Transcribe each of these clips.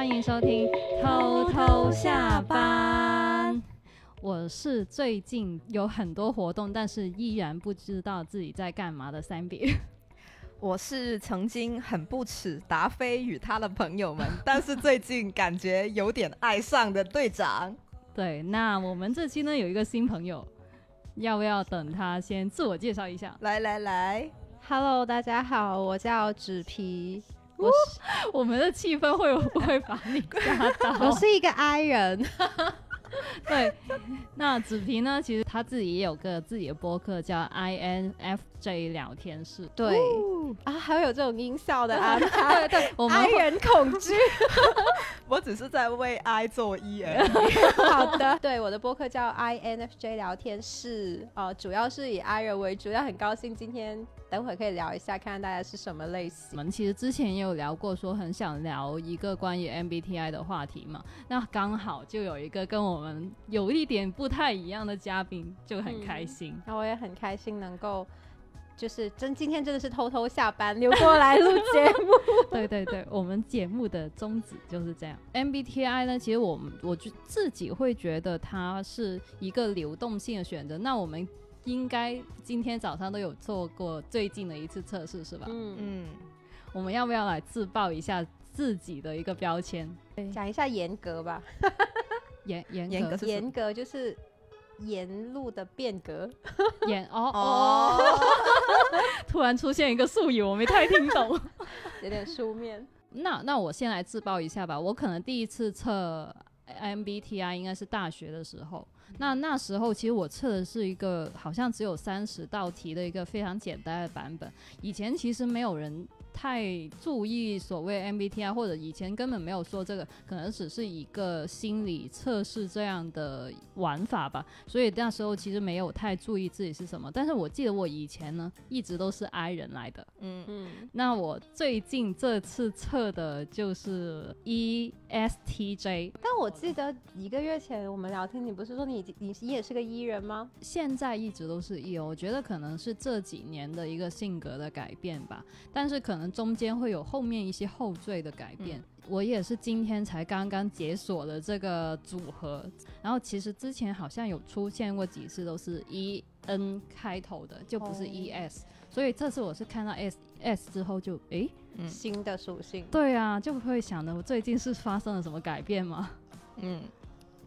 欢迎收听偷偷下班。我是最近有很多活动，但是依然不知道自己在干嘛的三比。我是曾经很不耻达菲与他的朋友们，但是最近感觉有点爱上的队长。对，那我们这期呢有一个新朋友，要不要等他先自我介绍一下？来来来，Hello，大家好，我叫纸皮，我是、我们的气氛会不会把你 吓到？我是一个 I 人，对，那子平呢？其实他自己也有个自己的播客，叫 INFJ 聊天室。对、啊，还会有这种音效的安排，对对，我们 I 人恐惧。我只是在为 I 做 E 而已。好的，对，我的播客叫 INFJ 聊天室，呃，主要是以 I 人为主，要很高兴今天等会可以聊一下，看看大家是什么类型我型。们其实之前也有聊过，说很想聊一个关于 MBTI 的话题嘛。那刚好就有一个跟我们有一点不太一样的嘉宾，就很开心。那我也很开心能够。就是真今天真的是偷偷下班溜过来录节目，对对对，我们节目的宗旨就是这样。MBTI 呢，其实我们我就自己会觉得它是一个流动性的选择。那我们应该今天早上都有做过最近的一次测试，是吧？嗯，嗯，我们要不要来自爆一下自己的一个标签？讲一下严格吧，严严格严格就是沿路的变革，沿哦 哦，哦，突然出现一个术语，我没太听懂。有点书面。那那我先来自曝一下吧，我可能第一次测 MBTI 应该是大学的时候。那那时候其实我测的是一个好像只有三十道题的一个非常简单的版本。以前其实没有人太注意所谓 MBTI，或者以前根本没有说这个，可能只是一个心理测试这样的玩法吧。所以那时候其实没有太注意自己是什么。但是我记得我以前呢一直都是 I 人来的。嗯，嗯，那我最近这次测的就是 E ESTJ，但我记得一个月前我们聊天，你不是说你你你也是个 E 人吗？现在一直都是 E，我觉得可能是这几年的一个性格的改变吧，但是可能中间会有后面一些后缀的改变。我也是今天才刚刚解锁了这个组合，然后其实之前好像有出现过几次都是 E N 开头的，就不是哦 E S，、所以这次我是看到 S S 之后就诶。嗯新的属性对啊，就会想的我最近是发生了什么改变吗？嗯，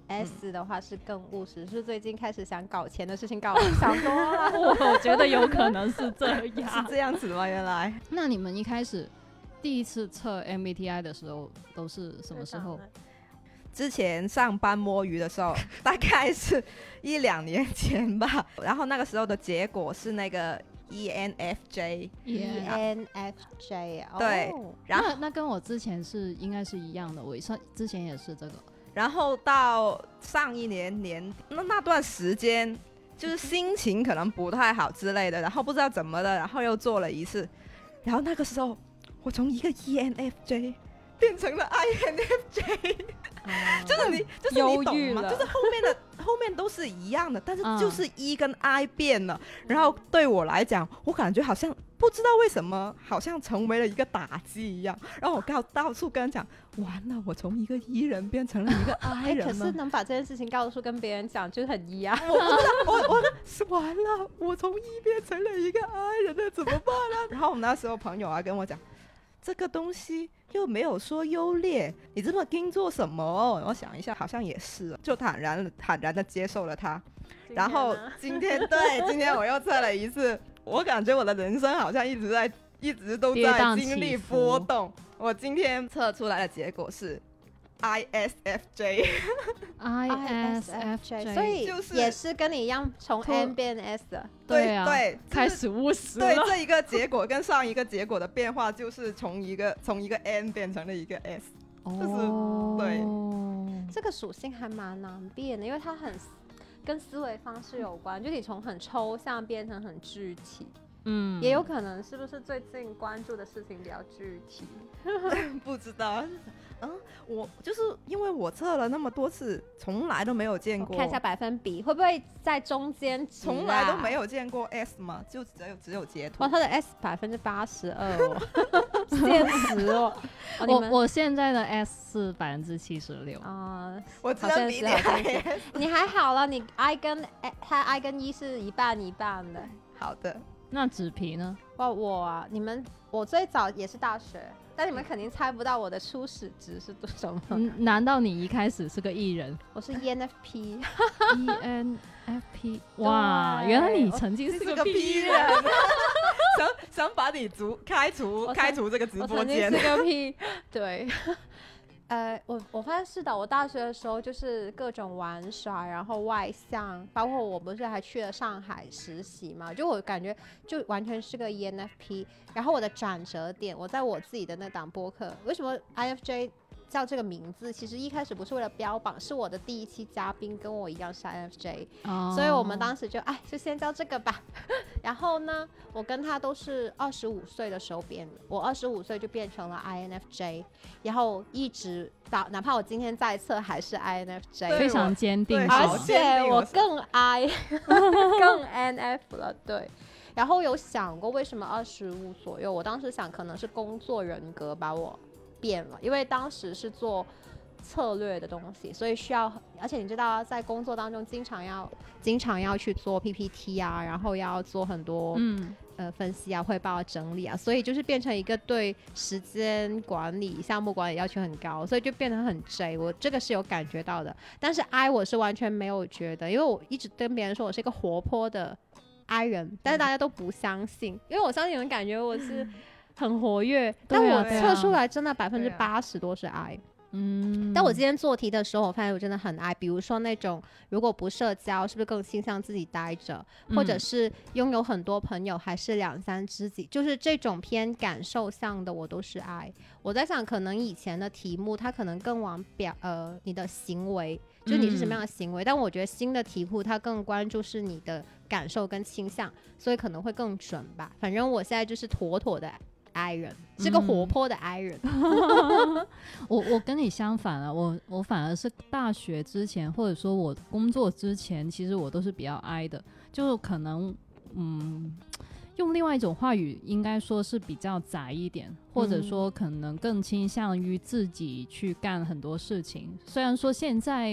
S 的话是更务实，是最近开始想搞钱的事情搞 想多了。我觉得有可能是这样是。这样子吗？原来那你们一开始第一次测 MBTI 的时候都是什么时候？之前上班摸鱼的时候，大概是一两年前吧。然后那个时候的结果是那个 E ENFJ，E ENFJ 哦，对然后那那跟我之前是应该是一样的，我上之前也是这个。然后到上一年年那那段时间，就是心情可能不太好之类的，然后不知道怎么的，然后又做了一次，然后那个时候我从一个 ENFJ 变成了 INFJ，就是你就是你懂吗？就是后面的后面都是一样的，但是嗯就是 E 跟 I 变了，然后对我来讲，我感觉好像。不知道为什么，好像成为了一个打击一样。然后我告到处跟人讲，完了，我从一个 E 人变成了一个 I 哎，人哎。可是能把这件事情告诉跟别人讲，就是很 E 啊。我不知道，我 我是完了，我从一变成了一个 I 人了，怎么办呢？然后我们那时候朋友啊跟我讲，这个东西又没有说优劣，你这么盯做什么？我想一下，好像也是，就坦然坦然的接受了他。然后今天 对，今天我又测了一次，我感觉我的人生好像一直在一直都在经历波动。我今天测出来的结果是 ISFJ。ISFJ，所以就是也是跟你一样从脱 N 变 S 的。对啊，对，开始务实对。这一个结果跟上一个结果的变化，就是从一个从一个 N 变成了一个 S。哦，对这个属性还蛮难变的，因为它很跟思维方式有关，就你从很抽象变成很具体。嗯，也有可能是不是最近关注的事情比较具体？不知道。嗯，我就是因为我测了那么多次，从来都没有见过。看一下百分比，会不会在中间啊？从来都没有见过 S 嘛，就只有只有截图哇，。他的 S 百分之八十二哦，现实哦。哦我我现在的 S 是百分之七十六，啊、我真好像的比你是好像还是你还好了，你 I 跟哎他 I 跟一是一半一半的。好的。那纸皮呢？哇，我啊，你们我最早也是大学，但你们肯定猜不到我的初始值是多什么。嗯，难道你一开始是个艺人 我是 E ENFP，？E N F P，哇，对原来你曾经是个 P 人。想想把你逐开除我开除这个直我播间曾经是。个 P，对。呃，我我发现是的，我大学的时候就是各种玩耍，然后外向，包括我不是还去了上海实习嘛，就我感觉就完全是个 E N F P。然后我的转折点，我在我自己的那档播客，为什么 I F J？叫这个名字？其实一开始不是为了标榜，是我的第一期嘉宾跟我一样是 INFJ，哦所以我们当时就哎，就先叫这个吧。然后呢，我跟他都是二十五岁的时候变的，我二十五岁就变成了 INFJ，然后一直到哪怕我今天在测还是 INFJ，非常坚定而好且我更 I 更 NF 了，对。然后有想过为什么二十五左右？我当时想可能是工作人格把我变了，因为当时是做策略的东西，所以需要，而且你知道，在工作当中经常要经常要去做 PPT 啊，然后要做很多、嗯，呃分析啊、汇报、啊、整理啊，所以就是变成一个对时间管理、项目管理要求很高，所以就变得很 J。我这个是有感觉到的，但是 I 我是完全没有觉得，因为我一直跟别人说我是一个活泼的 I 人，但是大家都不相信，因为我相信你们感觉我是 很活跃，但我测出来真的百分之八十多是 I。嗯，但我今天做题的时候，我发现我真的很爱，比如说那种如果不社交，是不是更倾向自己待着，或者嗯是拥有很多朋友，还是两三知己，就是这种偏感受向的，我都是爱。我在想，可能以前的题目它可能更往表呃你的行为，就你是什么样的行为，但我觉得新的题库它更关注是你的感受跟倾向，所以可能会更准吧。反正我现在就是妥妥的 I 人，是个活嗯泼的 I 人。我我跟你相反啊，我我反而是大学之前，或者说我工作之前，其实我都是比较 I 的，就可能嗯，用另外一种话语，应该说是比较宅一点，或者说可能更倾向于自己去干很多事情。虽然说现在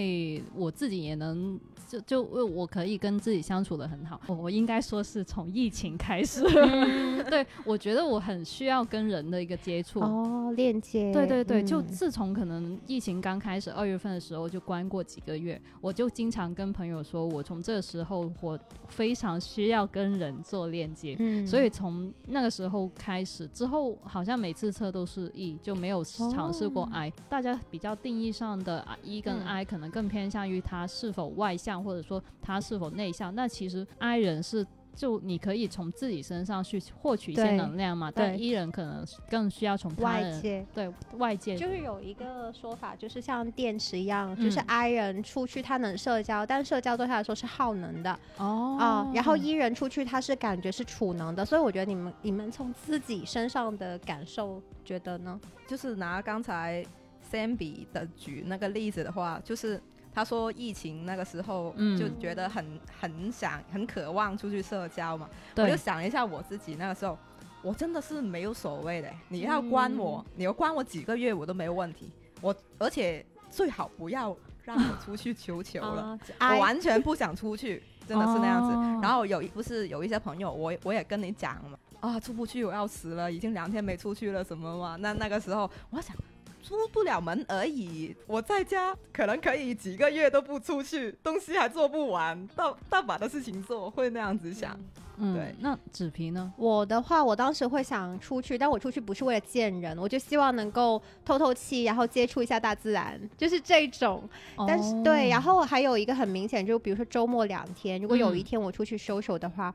我自己也能。就就我可以跟自己相处的很好，我我应该说是从疫情开始，对我觉得我很需要跟人的一个接触，哦，链接。对对对，就嗯自从可能疫情刚开始二月份的时候就关过几个月，我就经常跟朋友说，我从这时候我非常需要跟人做链接。嗯所以从那个时候开始之后，好像每次测都是 E，就没有尝试过哦 I。大家比较定义上的 E 跟嗯 I，可能更偏向于他是否外向，或者说他是否内向。那其实 I 人是。就你可以从自己身上去获取一些能量嘛，但对 E 人可能更需要从外界。对外界。就是有一个说法，就是像电池一样，就是嗯。I 人出去他能社交，但社交对他来说是耗能的。哦。啊、然后 E 人出去他是感觉是储能的，所以我觉得你们你们从自己身上的感受觉得呢？就是拿刚才 Sam 比的举那个例子的话，就是他说疫情那个时候嗯就觉得很很想很渴望出去社交嘛，我就想了一下我自己那个时候，我真的是没有所谓的，你要关我，你要关我几个月我都没有问题，我而且最好不要让我出去求球了。啊我完全不想出去，真的是那样子。哦然后有一不是有一些朋友，我我也跟你讲嘛，啊，出不去我要死了，已经两天没出去了什么嘛。那那个时候我想。出不了门而已，我在家可能可以几个月都不出去，东西还做不完，大大把的事情做，会那样子想。嗯对那纸皮呢？我的话，我当时会想出去，但我出去不是为了见人，我就希望能够透透气，然后接触一下大自然，就是这种。但是、哦对，然后还有一个很明显，就比如说周末两天，如果有一嗯天我出去 social 的话，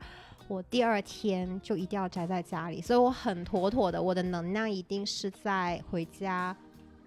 我第二天就一定要宅在家里，所以我很妥妥的，我的能量一定是在回家。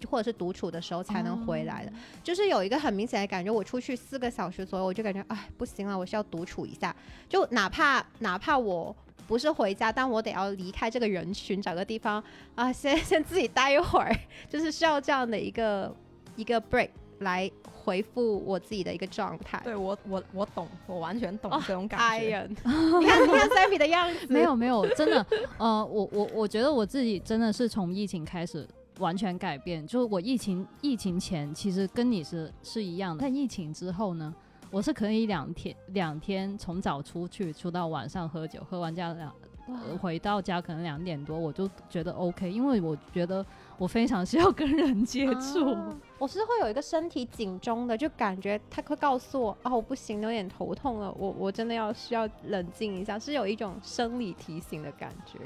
或者是独处的时候才能回来的，就是有一个很明显的感觉，我出去四个小时左右，我就感觉哎不行了，我需要独处一下。就哪怕哪怕我不是回家，但我得要离开这个人群，找个地方啊，先先自己待一会儿，就是需要这样的一个一个 break 来回复我自己的一个状态。对我我我懂，我完全懂哦这种感人，你看你看 Sammy 的样子，没有没有，真的，呃，我我我觉得我自己真的是从疫情开始完全改变。就是我疫情疫情前其实跟你是是一样的，但疫情之后呢，我是可以两天两天从早出去出到晚上喝酒，喝完家两呃回到家可能两点多，我就觉得 OK，因为我觉得我非常需要跟人接触。啊我是会有一个身体警钟的，就感觉他会告诉我，哦，我不行，有点头痛了，我我真的要需要冷静一下，是有一种生理提醒的感觉。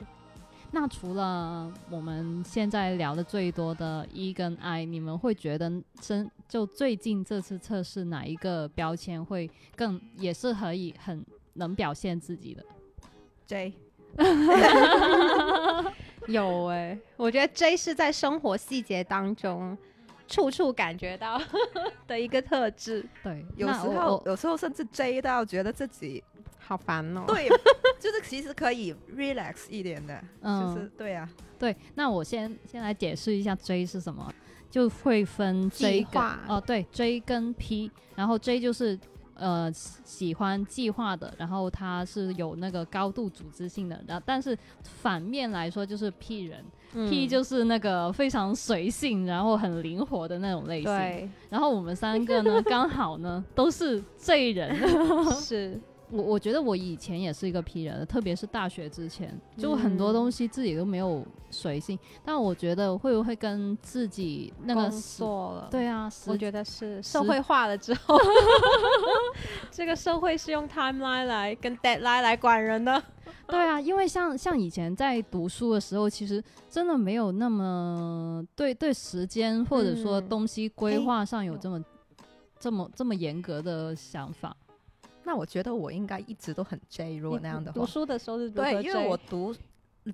那除了我们现在聊的最多的 E 跟 I，你们会觉得真就最近这次测试哪一个标签会更也是可以很能表现自己的？J 有哎、我觉得 J 是在生活细节当中处处感觉到 的一个特质，对，有时候有时候甚至追到觉得自己好烦哦。对，就是其实可以 relax 一点的，嗯。就是对啊，对，那我先先来解释一下 J 是什么，就会分 J 跟哦对 J 跟 P，然后 J 就是呃喜喜欢计划的，然后他是有那个高度组织性的，然后但是反面来说就是 P 人、嗯 p 就是那个非常随性，然后很灵活的那种类型。对，然后我们三个呢，刚好呢都是 J 人。是我我觉得我以前也是一个 P 人，特别是大学之前，就很多嗯东西自己都没有随性。但我觉得会不会跟自己那个工作了。对啊，我觉得是社会化了之 后，这个社会是用 timeline 来跟 deadline 来管人的。对啊，因为像像以前在读书的时候，其实真的没有那么对对时间或者说嗯东西规划上有这么、这么这么严格的想法。那我觉得我应该一直都很 J，如果那样的话，读书的时候是对，因为我读，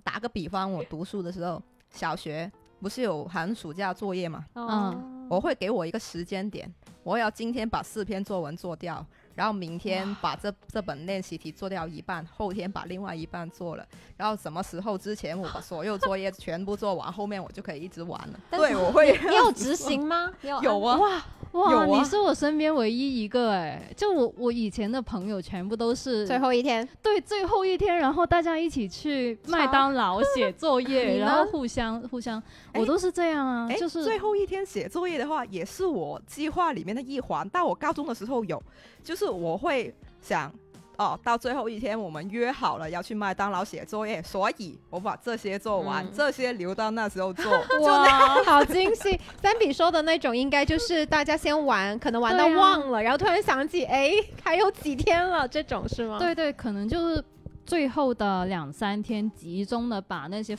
打个比方，我读书的时候，小学不是有寒暑假作业嘛，嗯我会给我一个时间点，我要今天把四篇作文做掉，然后明天把这这本练习题做掉一半，后天把另外一半做了，然后什么时候之前我把 所有作业全部做完，后面我就可以一直玩了。对，我会你有执行吗？有有啊。哇，哇，啊。你是我身边唯一一个哎、就我我以前的朋友全部都是最后一天。对最后一天，然后大家一起去麦当劳写作业，然后互相互相，哎我都是这样啊，哎，就是最后一天写作业的话，也是我计划里面的一环。但我高中的时候有，就是我会想，哦，到最后一天我们约好了要去麦当劳写作业，所以我把这些做完，嗯这些留到那时候做。哇，好精细！三比说的那种，应该就是大家先玩，可能玩到忘了，然后突然想起，哎，还有几天了，这种是吗？对对，可能就是最后的两三天，集中的把那些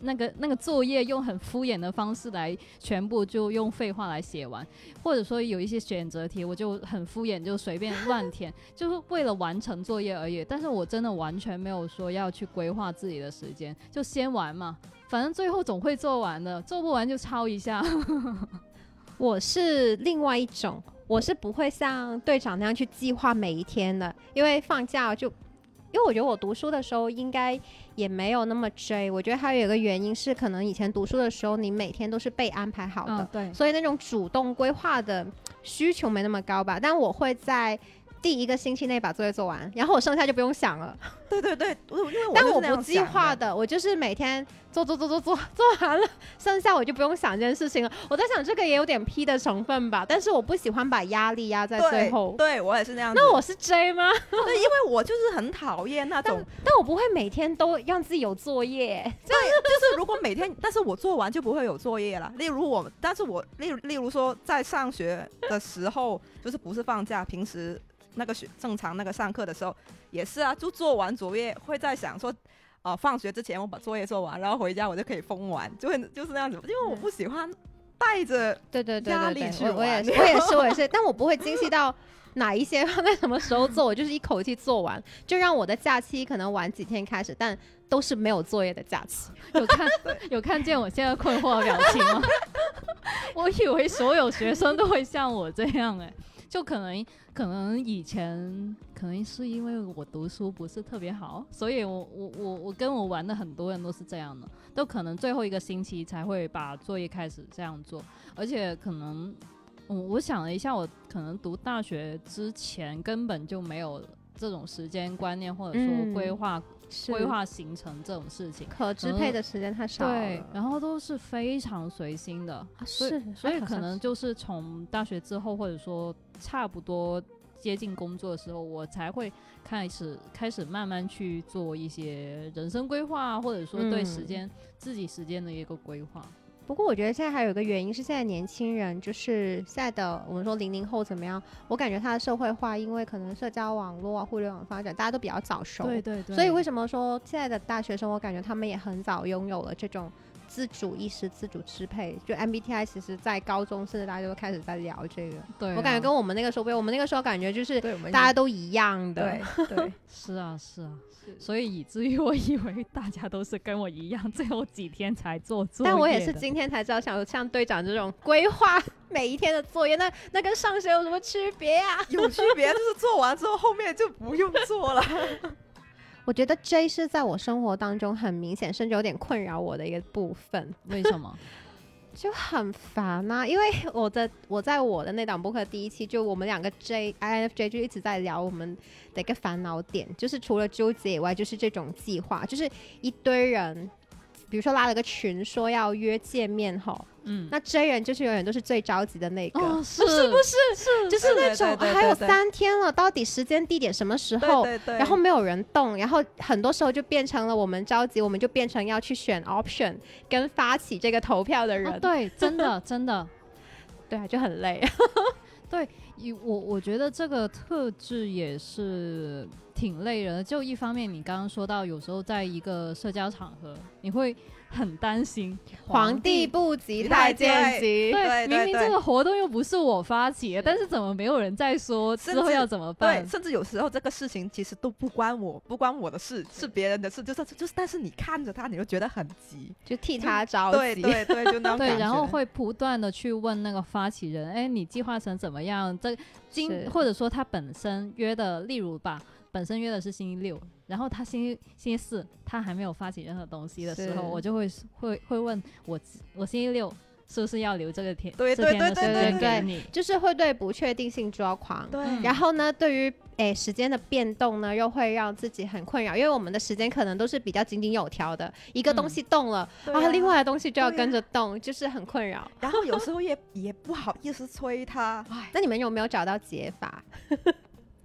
那个那个作业用很敷衍的方式来全部就用废话来写完，或者说有一些选择题，我就很敷衍就随便乱填，就是为了完成作业而已。但是我真的完全没有说要去规划自己的时间，就先玩嘛，反正最后总会做完的，做不完就抄一下。我是另外一种，我是不会像队长那样去计划每一天的，因为放假就，因为我觉得我读书的时候应该也没有那么追。我觉得还有一个原因是，可能以前读书的时候，你每天都是被安排好的，嗯，对，所以那种主动规划的需求没那么高吧。但我会在第一个星期内把作业做完，然后我剩下就不用想了。对对对，因为但我不计划的，我就是每天做做做做做做完了，剩下我就不用想这件事情了。我在想这个也有点 P 的成分吧，但是我不喜欢把压力压在最后。对我也是那样。那我是 J 吗？对，因为我就是很讨厌那种，但我不会每天都让自己有作业。就是如果每天，但是我做完就不会有作业了。例如我，但是我例如例如说在上学的时候，就是不是放假，平时那个学正常那个上课的时候也是啊，就做完作业会在想说。哦、放学之前我把作业做完，然后回家我就可以疯玩，就会就是那样子，因为我不喜欢带着对对对压力去我我也玩是，我也是，我也是，但我不会精细到哪一些 放在什么时候做，我就是一口气做完，就让我的假期可能晚几天开始，但都是没有作业的假期。有看有看见我现在困惑的表情吗？我以为所有学生都会像我这样哎、就可能可能以前可能是因为我读书不是特别好，所以我我我我跟我玩的很多人都是这样的，都可能最后一个星期才会把作业开始这样做，而且可能我我想了一下，我可能读大学之前根本就没有这种时间观念，或者说嗯。规划是规划行程这种事情。可支配的时间太少了，对，然后都是非常随心的，啊所以是，所以可能就是从大学之后，或者说差不多接近工作的时候，我才会开始开始慢慢去做一些人生规划啊，或者说对时嗯。间、自己时间的一个规划。不过我觉得现在还有一个原因是，现在年轻人就是现在的我们说零零后怎么样？我感觉他的社会化，因为可能社交网络啊、互联网发展，大家都比较早熟。对对对，所以为什么说现在的大学生，我感觉他们也很早拥有了这种自主意识、自主支配。就 MBTI 其实在高中甚至大家都开始在聊这个。对啊、我感觉跟我们那个时候不一样，我们那个时候感觉就是大家都一样的。对对，是啊是啊，所以以至于我以为大家都是跟我一样，最后几天才做作业但我也是今天才知道，像像队长这种规划每一天的作业，那那跟上学有什么区别啊？有区别，就是做完之后后面就不用做了。我觉得 J 是在我生活当中很明显，甚至有点困扰我的一个部分，为什么？就很烦呐、因为我的我在我的那档播客第一期，就我们两个 J INFJ 就一直在聊我们的一个烦恼点，就是除了纠结以外，就是这种计划，就是一堆人。比如说拉了个群说要约见面吼，嗯，那 J 人就是永远都是最着急的那个，哦，是是不是？是就是那种对对对对还有三天了，到底时间、地点什么时候？对对然后没有人动，然后很多时候就变成了我们着急，我们就变成要去选 option 跟发起这个投票的人，啊，对，真的真的。对啊，就很累。一我我觉得这个特质也是挺累人的。就一方面，你刚刚说到，有时候在一个社交场合，你会很担心。皇帝不急太监急，对，明明这个活动又不是我发起的，但是怎么没有人在说之后要怎么办？对，办？甚至有时候这个事情其实都不关我，不关我的事，是别人的事，就是就是，但是你看着他，你就觉得很急，就替他着急。对对对，就那种 对，感觉。然后会不断的去问那个发起人，哎，你计划成怎么样？这今或者说他本身约的，例如吧，本身约的是星期六，然后他星期星期四他还没有发起任何东西的时候，我就会会会问我我星期六是不是要留这个天对对对对对对给你？就是会对不确定性抓狂。对嗯然后呢，对于诶时间的变动呢，又会让自己很困扰，因为我们的时间可能都是比较井井有条的，一个东西动了，啊，对啊另外的东西就要跟着动，就是很困扰。然后有时候也也不好意思催他，唉，那你们有没有找到解法？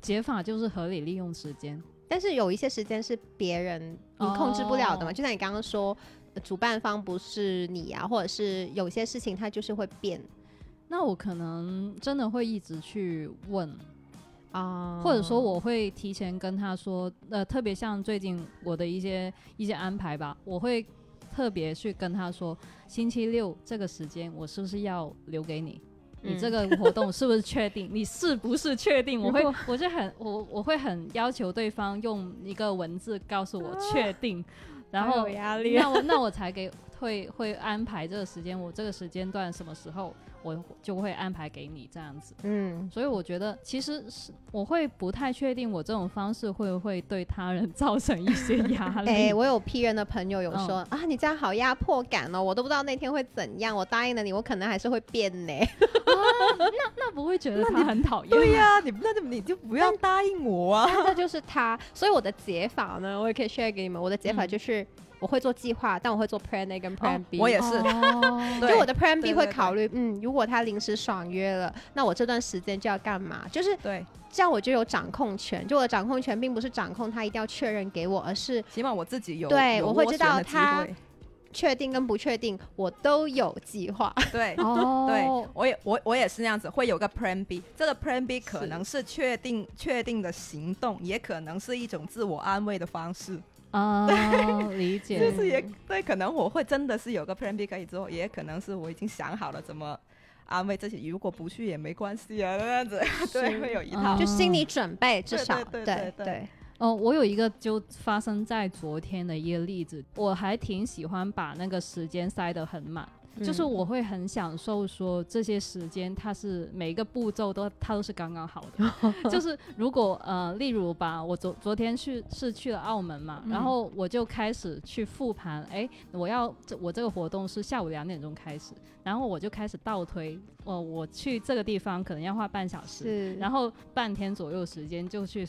解法就是合理利用时间。但是有一些时间是别人你控制不了的嘛，哦就像你刚刚说，呃主办方不是你啊，或者是有些事情它就是会变那我可能真的会一直去问，啊，或者说我会提前跟他说，呃，特别像最近我的一些一些安排吧，我会特别去跟他说，星期六这个时间我是不是要留给你？你嗯这个活动是不是确定？你是不是确定？我会，我就很，我我会很要求对方用一个文字告诉我确定，然后有压力那我 那我才给会会安排这个时间，我这个时间段什么时候我就会安排给你这样子。嗯，所以我觉得其实是我会不太确定我这种方式会不会对他人 造成一些压力。哎、我有批人的朋友有嗯说、啊，你这样好压迫感哦，我都不知道那天会怎样，我答应了你，我可能还是会变呢。那那不会觉得他很讨厌？对呀、你那就你就不要答应我啊，但这就是他，所以我的解法呢，我也可以 share 给你们。我的解法嗯就是我会做计划，但我会做 Plan A 跟 Plan 哦 B。我也是 就我的 Plan B 会考虑，嗯，如果他临时爽约了，那我这段时间就要干嘛？就是对，这样，我就有掌控权。就我的掌控权，并不是掌控他一定要确认给我，而是起码我自己有有对我会知道他会确定跟不确定，我都有计划。对。哦，对，我也我我也是那样子，会有个 Plan B。这个 Plan B 可能是确定确定的行动，也可能是一种自我安慰的方式。啊，理解，就是也对，可能我会真的是有个 Plan B 可以做，也可能是我已经想好了怎么安慰自己，如果不去也没关系啊，那样子，对，会有一套。嗯就心理准备，至对少对对对对哦，我有一个就发生在昨天的一个例子，我还挺喜欢把那个时间塞得很满。就是嗯我会很享受说这些时间，它是每一个步骤都它都是刚刚好的。就是如果呃，例如吧，我昨昨天去是去了澳门嘛，然嗯后我就开始去复盘，哎，我要这我这个活动是下午两点钟开始，然后我就开始倒推，哦，我去这个地方可能要花半小时，是，然后半天左右时间就去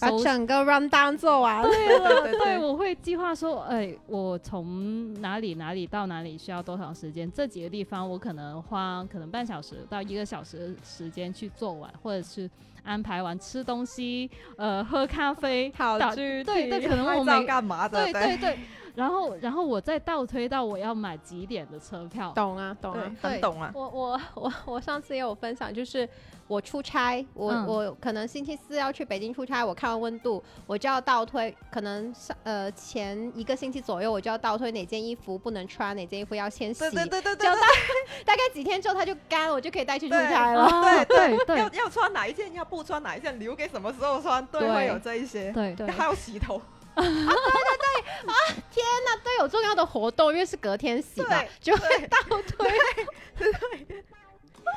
把整个 run down 做完。对了，对对对 对，我会计划说，哎，我从哪里哪里到哪里需要多长时间？这几个地方我可能花可能半小时到一个小时时间去做完，或者是安排完吃东西，呃，喝咖啡，好打具对对，可能我们干嘛的？对对对，然后然后我再倒推到我要买几点的车票，懂啊，懂啊，很懂啊。我我我我上次也有分享，就是我出差，我、嗯我可能星期四要去北京出差，我看完温度，我就要倒推，可能上呃前一个星期左右，我就要倒推哪件衣服不能穿，哪件衣服要先洗，对对对对对就大大概几天之后它就干了，我就可以带去出差了。哦对对要要穿哪一件，要不穿哪一件，留给什么时候穿，对，对会有这一些。对对还有洗头，都有重要的活动，因为是隔天洗嘛，就会倒推。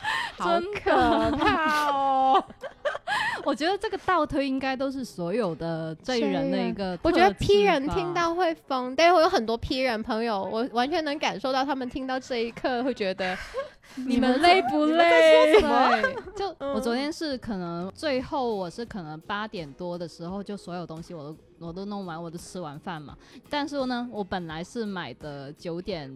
好真可怕哦！我觉得这个倒推应该都是所有的罪人的一个 我觉得 P 人听到会疯，但是我有很多 P 人朋友，我完全能感受到他们听到这一刻会觉得你们累不累？对，就我嗯昨天是可能最后我是可能八点多的时候，就所有东西我都我都弄完，我都吃完饭嘛。但是呢，我本来是买的九点。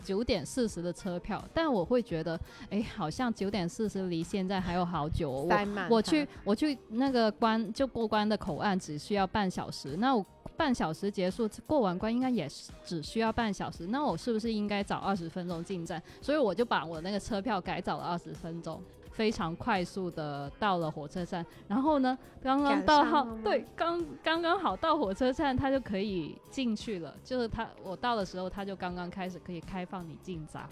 九点四十的车票，但我会觉得，哎，好像九点四十离现在还有好久、我我去我去那个关就过关的口岸只需要半小时，那我半小时结束过完关应该也是只需要半小时，那我是不是应该早二十分钟进站？所以我就把我那个车票改早了二十分钟。非常快速的到了火车站，然后呢，刚刚到对，刚刚刚好到火车站，他就可以进去了。就是他我到的时候，他就刚刚开始可以开放你进闸，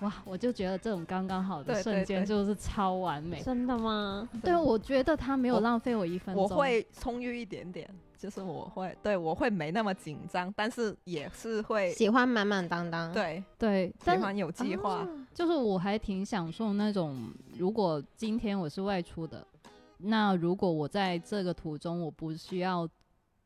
哇，我就觉得这种刚刚好的瞬间就是超完美。真的吗？对，我觉得他没有浪费我一分钟。我会充裕一点点，就是我会对我会没那么紧张，但是也是会喜欢满满当当，对对，但喜欢有计划。啊就是我还挺享受那种，如果今天我是外出的，那如果我在这个途中我不需要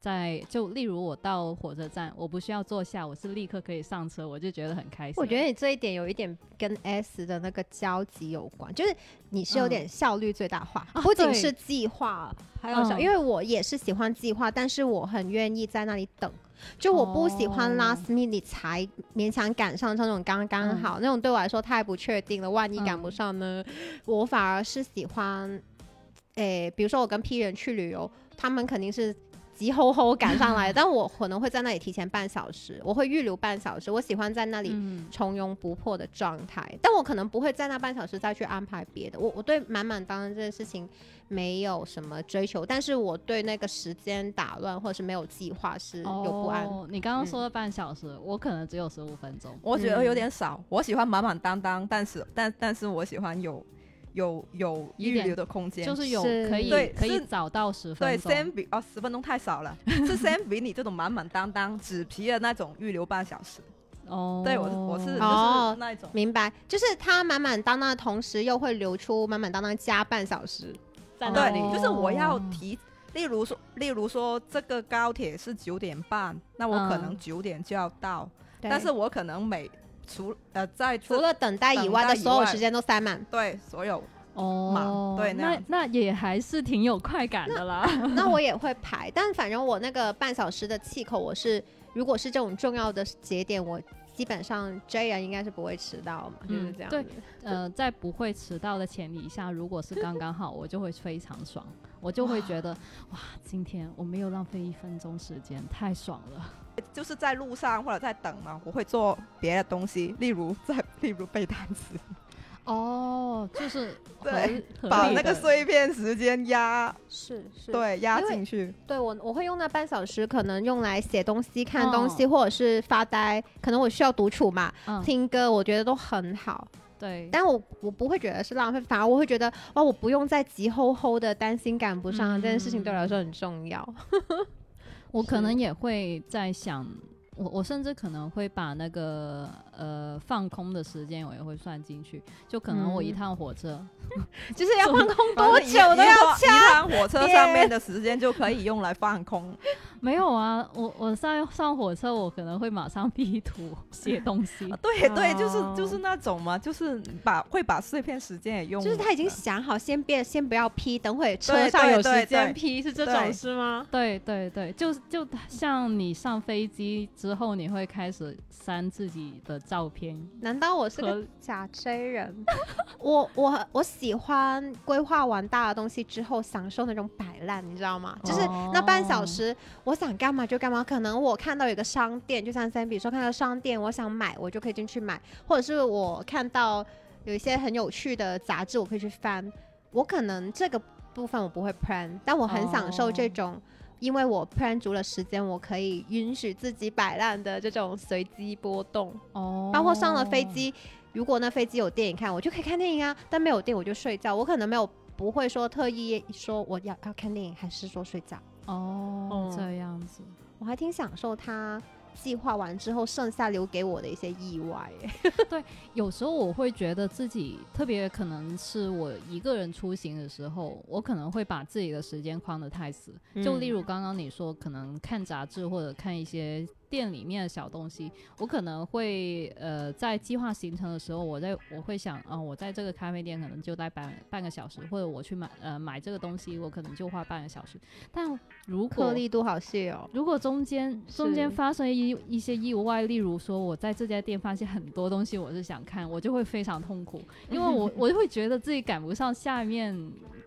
在，就例如我到火车站，我不需要坐下，我是立刻可以上车，我就觉得很开心。我觉得你这一点有一点跟 S 的那个交集有关，就是你是有点效率最大化，不仅是计划，还有效，嗯因为我也是喜欢计划，但是我很愿意在那里等。就我不喜欢哦 last minute 才勉强赶上这种刚刚好、那种，对我来说太不确定了。万一赶不嗯上呢？我反而是喜欢，诶、比如说我跟 P 人去旅游，他们肯定是急吼吼赶上来，但我可能会在那里提前半小时，我会预留半小时。我喜欢在那里嗯，从容不迫的状态，但我可能不会在那半小时再去安排别的。我我对满满当当这件事情没有什么追求，但是我对那个时间打乱或者是没有计划是有不安。哦，你刚刚嗯说的半小时，我可能只有十五分钟。我觉得有点少，我喜欢满满当当，但是但但是我喜欢有有有预留的空间，就是有是可以对可以是早到十分对，钟。先比哦十分钟太少了，是先比你这种满满当当纸皮的那种预留半小时。哦，对我我是就是哦那一种，明白，就是他满满当当的同时，又会留出满满当当加半小时在那里。对，就是我要哦提。例如说，例如说，这个高铁是九点半，那我可能嗯九点就要到，对但是我可能每除呃在除了等待以外的所有时间都塞满。对所有哦，对那样那也还是挺有快感的啦。那我也会排，但反正我那个半小时的气口，我是如果是这种重要的节点，我基本上 J 人应该是不会迟到嘛，就是这样对。呃，在不会迟到的前提下，如果是刚刚好，我就会非常爽，我就会觉得哇，今天我没有浪费一分钟时间，太爽了。就是在路上或者在等嘛，我会做别的东西，例如在 例如背单词，哦，就是合对把那个碎片时间压是是，对压进去。对我我会用那半小时，可能用来写东西、看哦东西，或者是发呆。可能我需要独处嘛，嗯，听歌，我觉得都很好。对，但我我不会觉得是浪费，反而我会觉得哇，我不用再急吼吼的担心赶不上、嗯这件事情，对我来说很重要。我可能也会在想，我我甚至可能会把那个呃放空的时间我也会算进去，就可能我一嗯趟火车，就是要放空多久都要掐。一趟火车上面的时间就可以用来放空。没有啊，我我上上火车我可能会马上 P 图写东西啊，对对，就是哦就是那种嘛，就是把会把碎片时间也用，就是他已经想好，先别先不要 P，等会车上有时间对 P，是这种是吗？对对对，就就像你上飞机之后，你会开始删自己的照片，难道我是个假 J 人？我我我喜欢规划完大的东西之后，享受那种摆烂，你知道吗？就是那半小哦时，我想干嘛就干嘛。可能我看到有个商店，就像三比说看到商店，我想买，我就可以进去买，或者是我看到有一些很有趣的杂志，我可以去翻。我可能这个部分我不会 plan，但我很享受这哦种。因为我 plan 足了时间，我可以允许自己摆烂的这种随机波动。哦，包括上了飞机，如果那飞机有电影看，我就可以看电影啊；但没有电，我就睡觉。我可能没有不会说特意说我要要看电影，还是说睡觉。哦嗯这样子。我还挺享受他计划完之后剩下留给我的一些意外、对。有时候我会觉得自己特别可能是我一个人出行的时候，我可能会把自己的时间框得太死。就例如刚刚你说，可能看杂志或者看一些店里面的小东西，我可能会呃在计划行程的时候，我在我会想啊、我在这个咖啡店可能就待半半个小时，或者我去买呃买这个东西，我可能就花半个小时。但如果颗粒度好细哦。如果中间中间发生一一些意外，例如说我在这家店发现很多东西我是想看，我就会非常痛苦，因为我 我就会觉得自己赶不上下面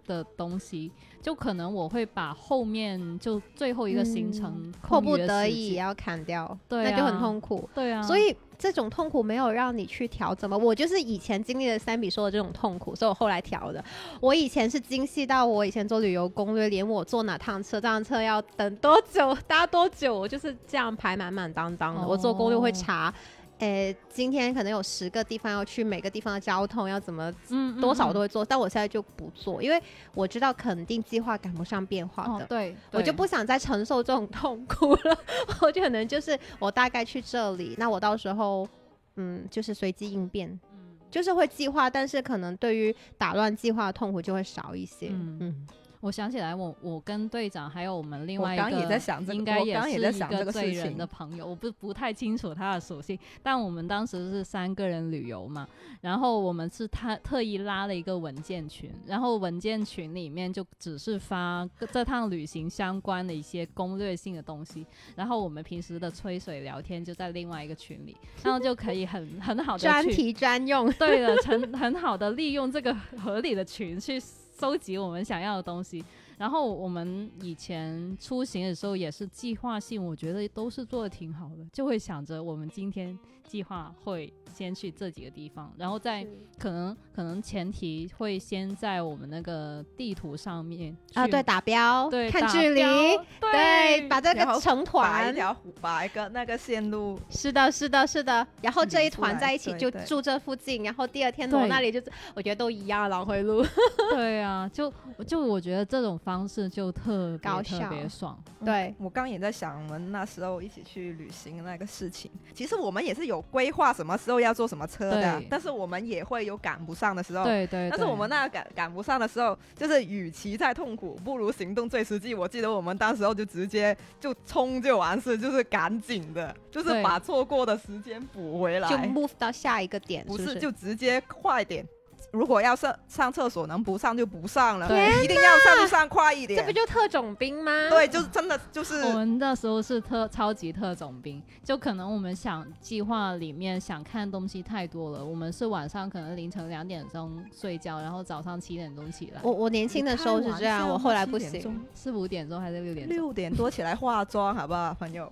的东西，就可能我会把后面就最后一个行程嗯迫不得已要砍掉，对那就很啊痛苦。对啊，所以这种痛苦没有让你去调整吗？我就是以前经历了三比说的这种痛苦，所以我后来调的。我以前是精细到我以前做旅游攻略，连我坐哪趟车，这趟车要等多久、搭多久，我就是这样排满满当当的。我做攻略会哦查。诶，今天可能有十个地方要去，每个地方的交通要怎么嗯多少都会做，但我现在就不做，因为我知道肯定计划赶不上变化的。哦对，对我就不想再承受这种痛苦了。我就可能就是我大概去这里，那我到时候嗯就是随机应变，嗯就是会计划，但是可能对于打乱计划的痛苦就会少一些。嗯嗯我想起来我，我跟队长还有我们另外一个，刚也在想这个应该也是一个罪人个事情的朋友，我不不太清楚他的属性，但我们当时是三个人旅游嘛，然后我们是他特意拉了一个文件群，然后文件群里面就只是发这趟旅行相关的一些攻略性的东西，然后我们平时的吹水聊天就在另外一个群里，然后就可以很很好的专题专用，对了，很很好的利用这个合理的群去收集我们想要的东西。然后我们以前出行的时候也是计划性，我觉得都是做的挺好的，就会想着我们今天计划会先去这几个地方，然后再可能可能前提会先在我们那个地图上面啊，对，打标，对看距离，对，对，把这个成团一团。条把一个那个线路，是的，是的，是的。然后这一团在一起就住这附近，然后第二天从那里就是，我觉得都一样，来回路。对啊，就就我觉得这种方式就特别高特别爽，对，我刚也在想，我们那时候一起去旅行的那个事情。其实我们也是有规划什么时候要坐什么车的，但是我们也会有赶不上的时候。对对。但是我们那个赶赶不上的时候，就是与其在痛苦，不如行动最实际。我记得我们当时候就直接就冲就完事，就是赶紧的，就是把错过的时间补回来。就 move 到下一个点，不是是是？就直接快点。如果要上上厕所能不上就不上了，对一定要上就上快一点这不。就特种兵吗？对，就是真的就是我们那时候是特超级特种兵，就可能我们想计划里面想看东西太多了，我们是晚上可能凌晨两点钟睡觉，然后早上七点钟起来，我我年轻的时候是这样，我后来不行。四五点钟还是六点钟？六点多起来化妆，好不好，朋友？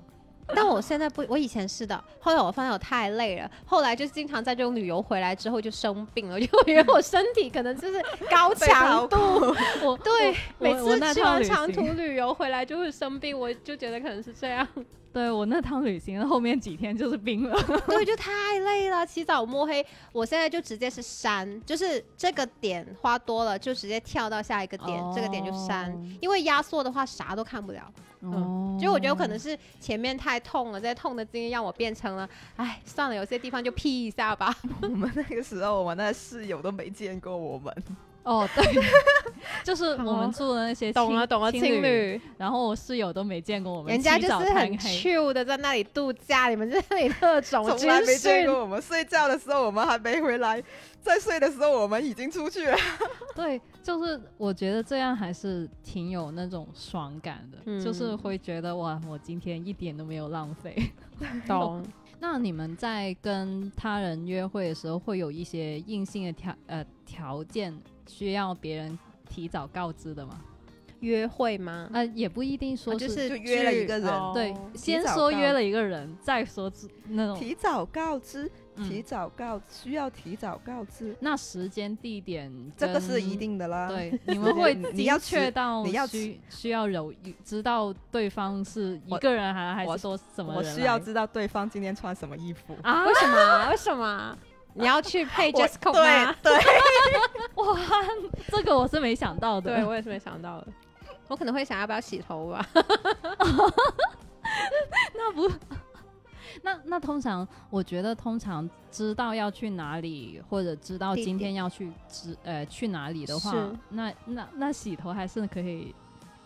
但我现在不，我以前是的，后来我发现我太累了，后来就经常在这种旅游回来之后就生病了，就因为我身体可能就是高 强度，我对，每次去完长途旅游回来就会生病，我就觉得可能是这样，对我那趟旅行后面几天就是冰了，对，就太累了，起早摸黑，我现在就直接是删，就是这个点花多了就直接跳到下一个点，这个点就删，因为压缩的话啥都看不了。哦，就我觉得可能是前面太太痛了，这些痛的经验让我变成了，哎，算了，有些地方就 P 一下吧。我们那个时候，我们那室友都没见过我们。哦，对，就是我们住的那些懂了懂了，情侣，然后我室友都没见过我们，人家就是很 chill 的在那里度假，你们在那里特 种从来没见过我们睡觉的时候，我们还没回来，在睡的时候我们已经出去了。对，就是我觉得这样还是挺有那种爽感的，就是会觉得哇，我今天一点都没有浪费。懂。那你们在跟他人约会的时候，会有一些硬性的条呃条件？需要别人提早告知的吗？约会吗？呃，也不一定说是就约了一个人，对，先说约了一个人，再说那种提早告知，提早告需要提早告知。那时间地点这个是一定的啦。对，你们会你要确到你要需需要有知道对方是一个人还还是说什么人？我需要知道对方今天穿什么衣服啊？为什么？为什么？你要去配 j e s c o 吗？对，哇，这个我是没想到的。对我也是没想到的。我可能会想要不要洗头吧？那不，那那通常，我觉得通常知道要去哪里，或者知道今天要去知呃去哪里的话，那那那洗头还是可以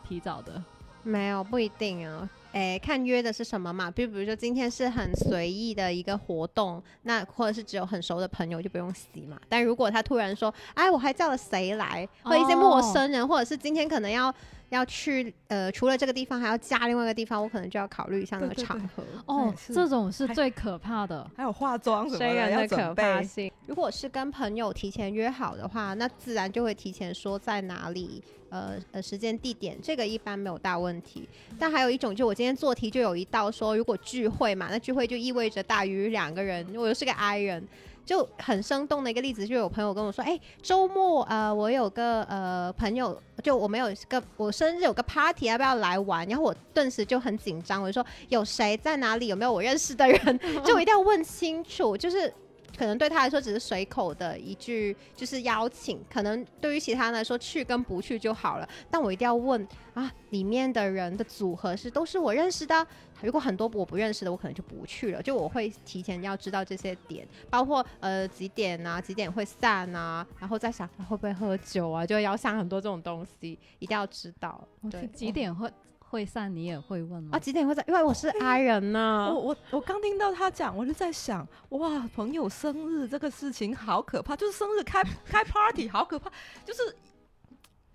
提早的。没有，不一定啊。诶，看约的是什么嘛？比比如说今天是很随意的一个活动，那或者是只有很熟的朋友就不用洗嘛。但如果他突然说，哎，我还叫了谁来，或一些陌生人，或者是今天可能要要去呃，除了这个地方还要加另外一个地方，我可能就要考虑一下那个场合。哦，这种是最可怕的，还有化妆什么的要可怕性。如果是跟朋友提前约好的话，那自然就会提前说在哪里。呃呃，时间地点这个一般没有大问题，但还有一种，就我今天做题就有一道说，如果聚会嘛，那聚会就意味着大于两个人，我又是个 I 人，就很生动的一个例子，就有朋友跟我说，哎，周末呃，我有个呃朋友，就我们有个我生日有个 party，要不要来玩？然后我顿时就很紧张，我就说有谁在哪里？有没有我认识的人？就一定要问清楚，就是。可能对他来说只是随口的一句，就是邀请。可能对于其他人来说，去跟不去就好了。但我一定要问啊，里面的人的组合是都是我认识的。如果很多我不认识的，我可能就不去了。就我会提前要知道这些点，包括呃几点啊，几点会散啊，然后再想会不会喝酒啊，就要想很多这种东西，一定要知道。对，几点会？会散你也会问吗？啊，几点会散？因为我是 I 人呢。我我我刚听到他讲，我就在想，哇，朋友生日这个事情好可怕，就是生日开开 party 好可怕，就是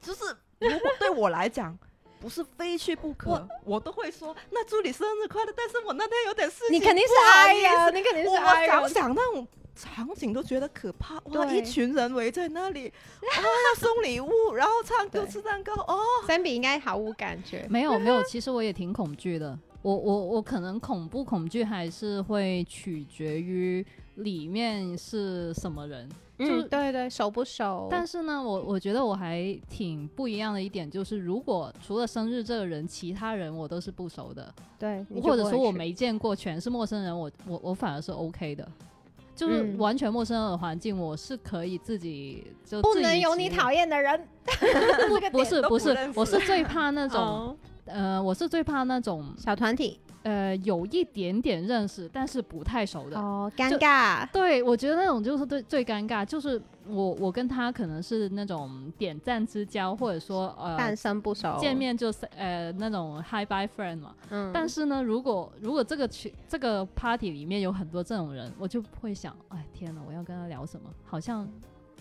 就是如果对我来讲不是非去不可，我都会说那祝你生日快乐。但是我那天有点事情，你肯定是 I 呀，你肯定是 I 人。我想想那种。场景都觉得可怕哇！一群人围在那里，啊，要送礼物，然后唱歌吃蛋糕哦。三比应该毫无感觉，没有没有，其实我也挺恐惧的。我我我可能恐不恐惧还是会取决于里面是什么人，就对对熟不熟。但是呢，我我觉得我还挺不一样的一点就是，如果除了生日这个人，其他人我都是不熟的，对，或者说我没见过，全是陌生人，我我我反而是 OK 的。就是完全陌生的环境，我是可以自己就不能有你讨厌的人。不是不是，我是最怕那种，呃，我是最怕那种小团体。呃，有一点点认识，但是不太熟的哦，尴尬。对，我觉得那种就是最最尴尬，就是我我跟他可能是那种点赞之交，或者说呃半生不熟，见面就是呃那种 hi bye friend 嘛。嗯。但是呢，如果如果这个群这个 party 里面有很多这种人，我就会想，哎天呐，我要跟他聊什么？好像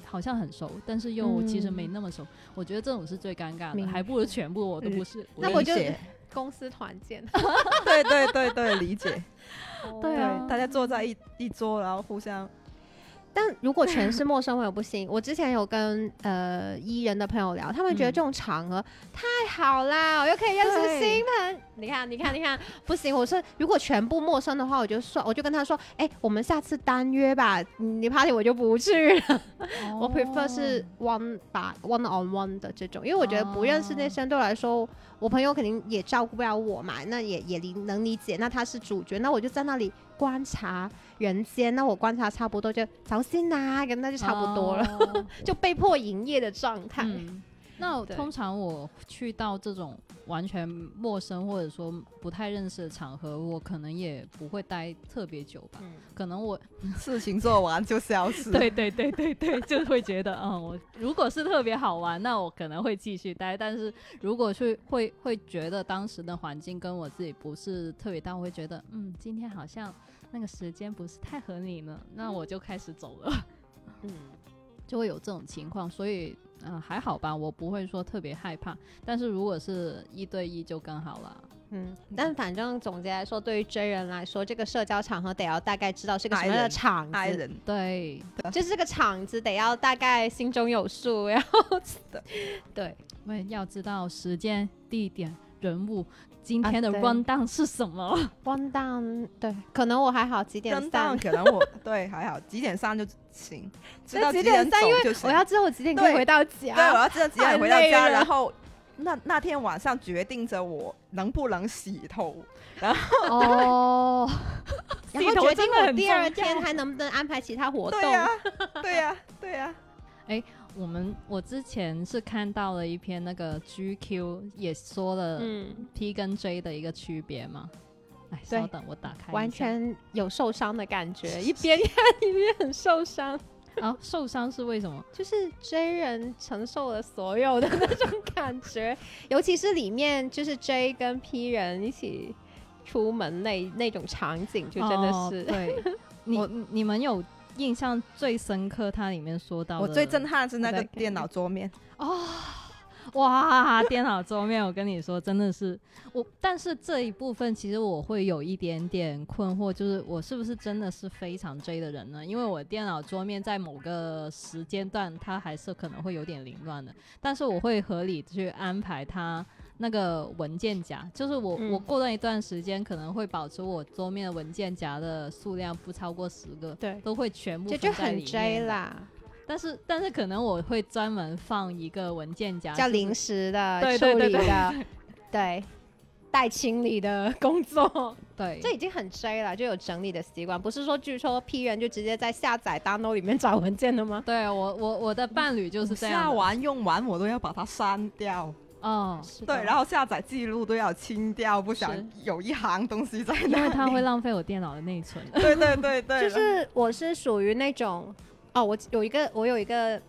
好像很熟，但是又其实没那么熟。我觉得这种是最尴尬的，还不如全部我都不是。那我就。公司团建，对对对对，理解。对啊，大家坐在一一桌，然后互相。但如果全是陌生朋友不行。我之前有跟呃伊人的朋友聊，他们觉得这种场合太好啦，我又可以认识新朋友。你看，你看，你看，不行。我是如果全部陌生的话，我就算，我就跟他说，哎，我们下次单约吧。你 party 我就不去了。我 prefer 是 one 把 one on one 的这种，因为我觉得不认识那些人对我来说，我朋友肯定也照顾不了我嘛，那也也理能理解。那他是主角，那我就在那里观察。人间，那我观察差不多就早心呐，跟那就差不多了，就被迫营业的状态。对那通常我去到这种完全陌生或者说不太认识的场合，我可能也不会待特别久吧。嗯，可能我 事情做完就消失。对对对对对，就会觉得，嗯，我如果是特别好玩，那我可能会继续待。但是如果去会会觉得当时的环境跟我自己不是特别搭，我会觉得，嗯，今天好像那个时间不是太合理呢，那我就开始走了，嗯，就会有这种情况。所以，嗯、还好吧，我不会说特别害怕。但是如果是一对一就更好了。嗯，但反正总结来说，对于追人来说，这个社交场合得要大概知道是个什么样的场子，爱人，对，就是这个场子得要大概心中有数，然后 对，因为要知道时间、地点、人物，今啊天的对 run down 是什么。one down，对，可能我还好，几点跟到散？可能我对还好，几点上就 行，知道那几点点散？因为走就行。我要知道我几点可以回到家对，我。要知道几点回到家，然后那那天晚上决定着我能不能洗头。哦，然后洗头决定我第二天还能不能安排其他活动。对呀、对呀、对呀、我们我之前是看到了一篇那个 GQ 也说了嗯，P 跟 J 的一个区别嘛。哎，稍等，我打开完全有受伤的感觉，一边看一边很受伤。啊，受伤是为什么？就是追人承受了所有的那种感觉，尤其是里面就是 J 跟 P 人一起出门那那种场景，就真的哦是、对，你 你们有印象最深刻？它里面说到我最震撼是那个电脑桌面，哇，电脑桌面，我跟你说，真的是我。但是这一部分其实我会有一点点困惑，就是我是不是真的是非常追的人呢？因为我电脑桌面在某个时间段它还是可能会有点凌乱的，但是我会合理去安排它。那个文件夹，就是我、嗯我过段一段时间可能会保持我桌面的文件夹的数量不超过十个，对，都会全部这就很 J。啦，但是但是可能我会专门放一个文件夹，叫临时的处对对对对理的，对。待清理的工作，对，这已经很 J 了，就有整理的习惯，不是说据说 P 人就直接在下载 download 里面找文件的吗？对我我我的伴侣就是这样。下完用完我都要把它删掉，哦，对，然后后下载记录都要清掉，不想有一行东西在那里。因为它会浪费我电脑的内存。对对对对，就是我是属于那种哦，我有一个我有一个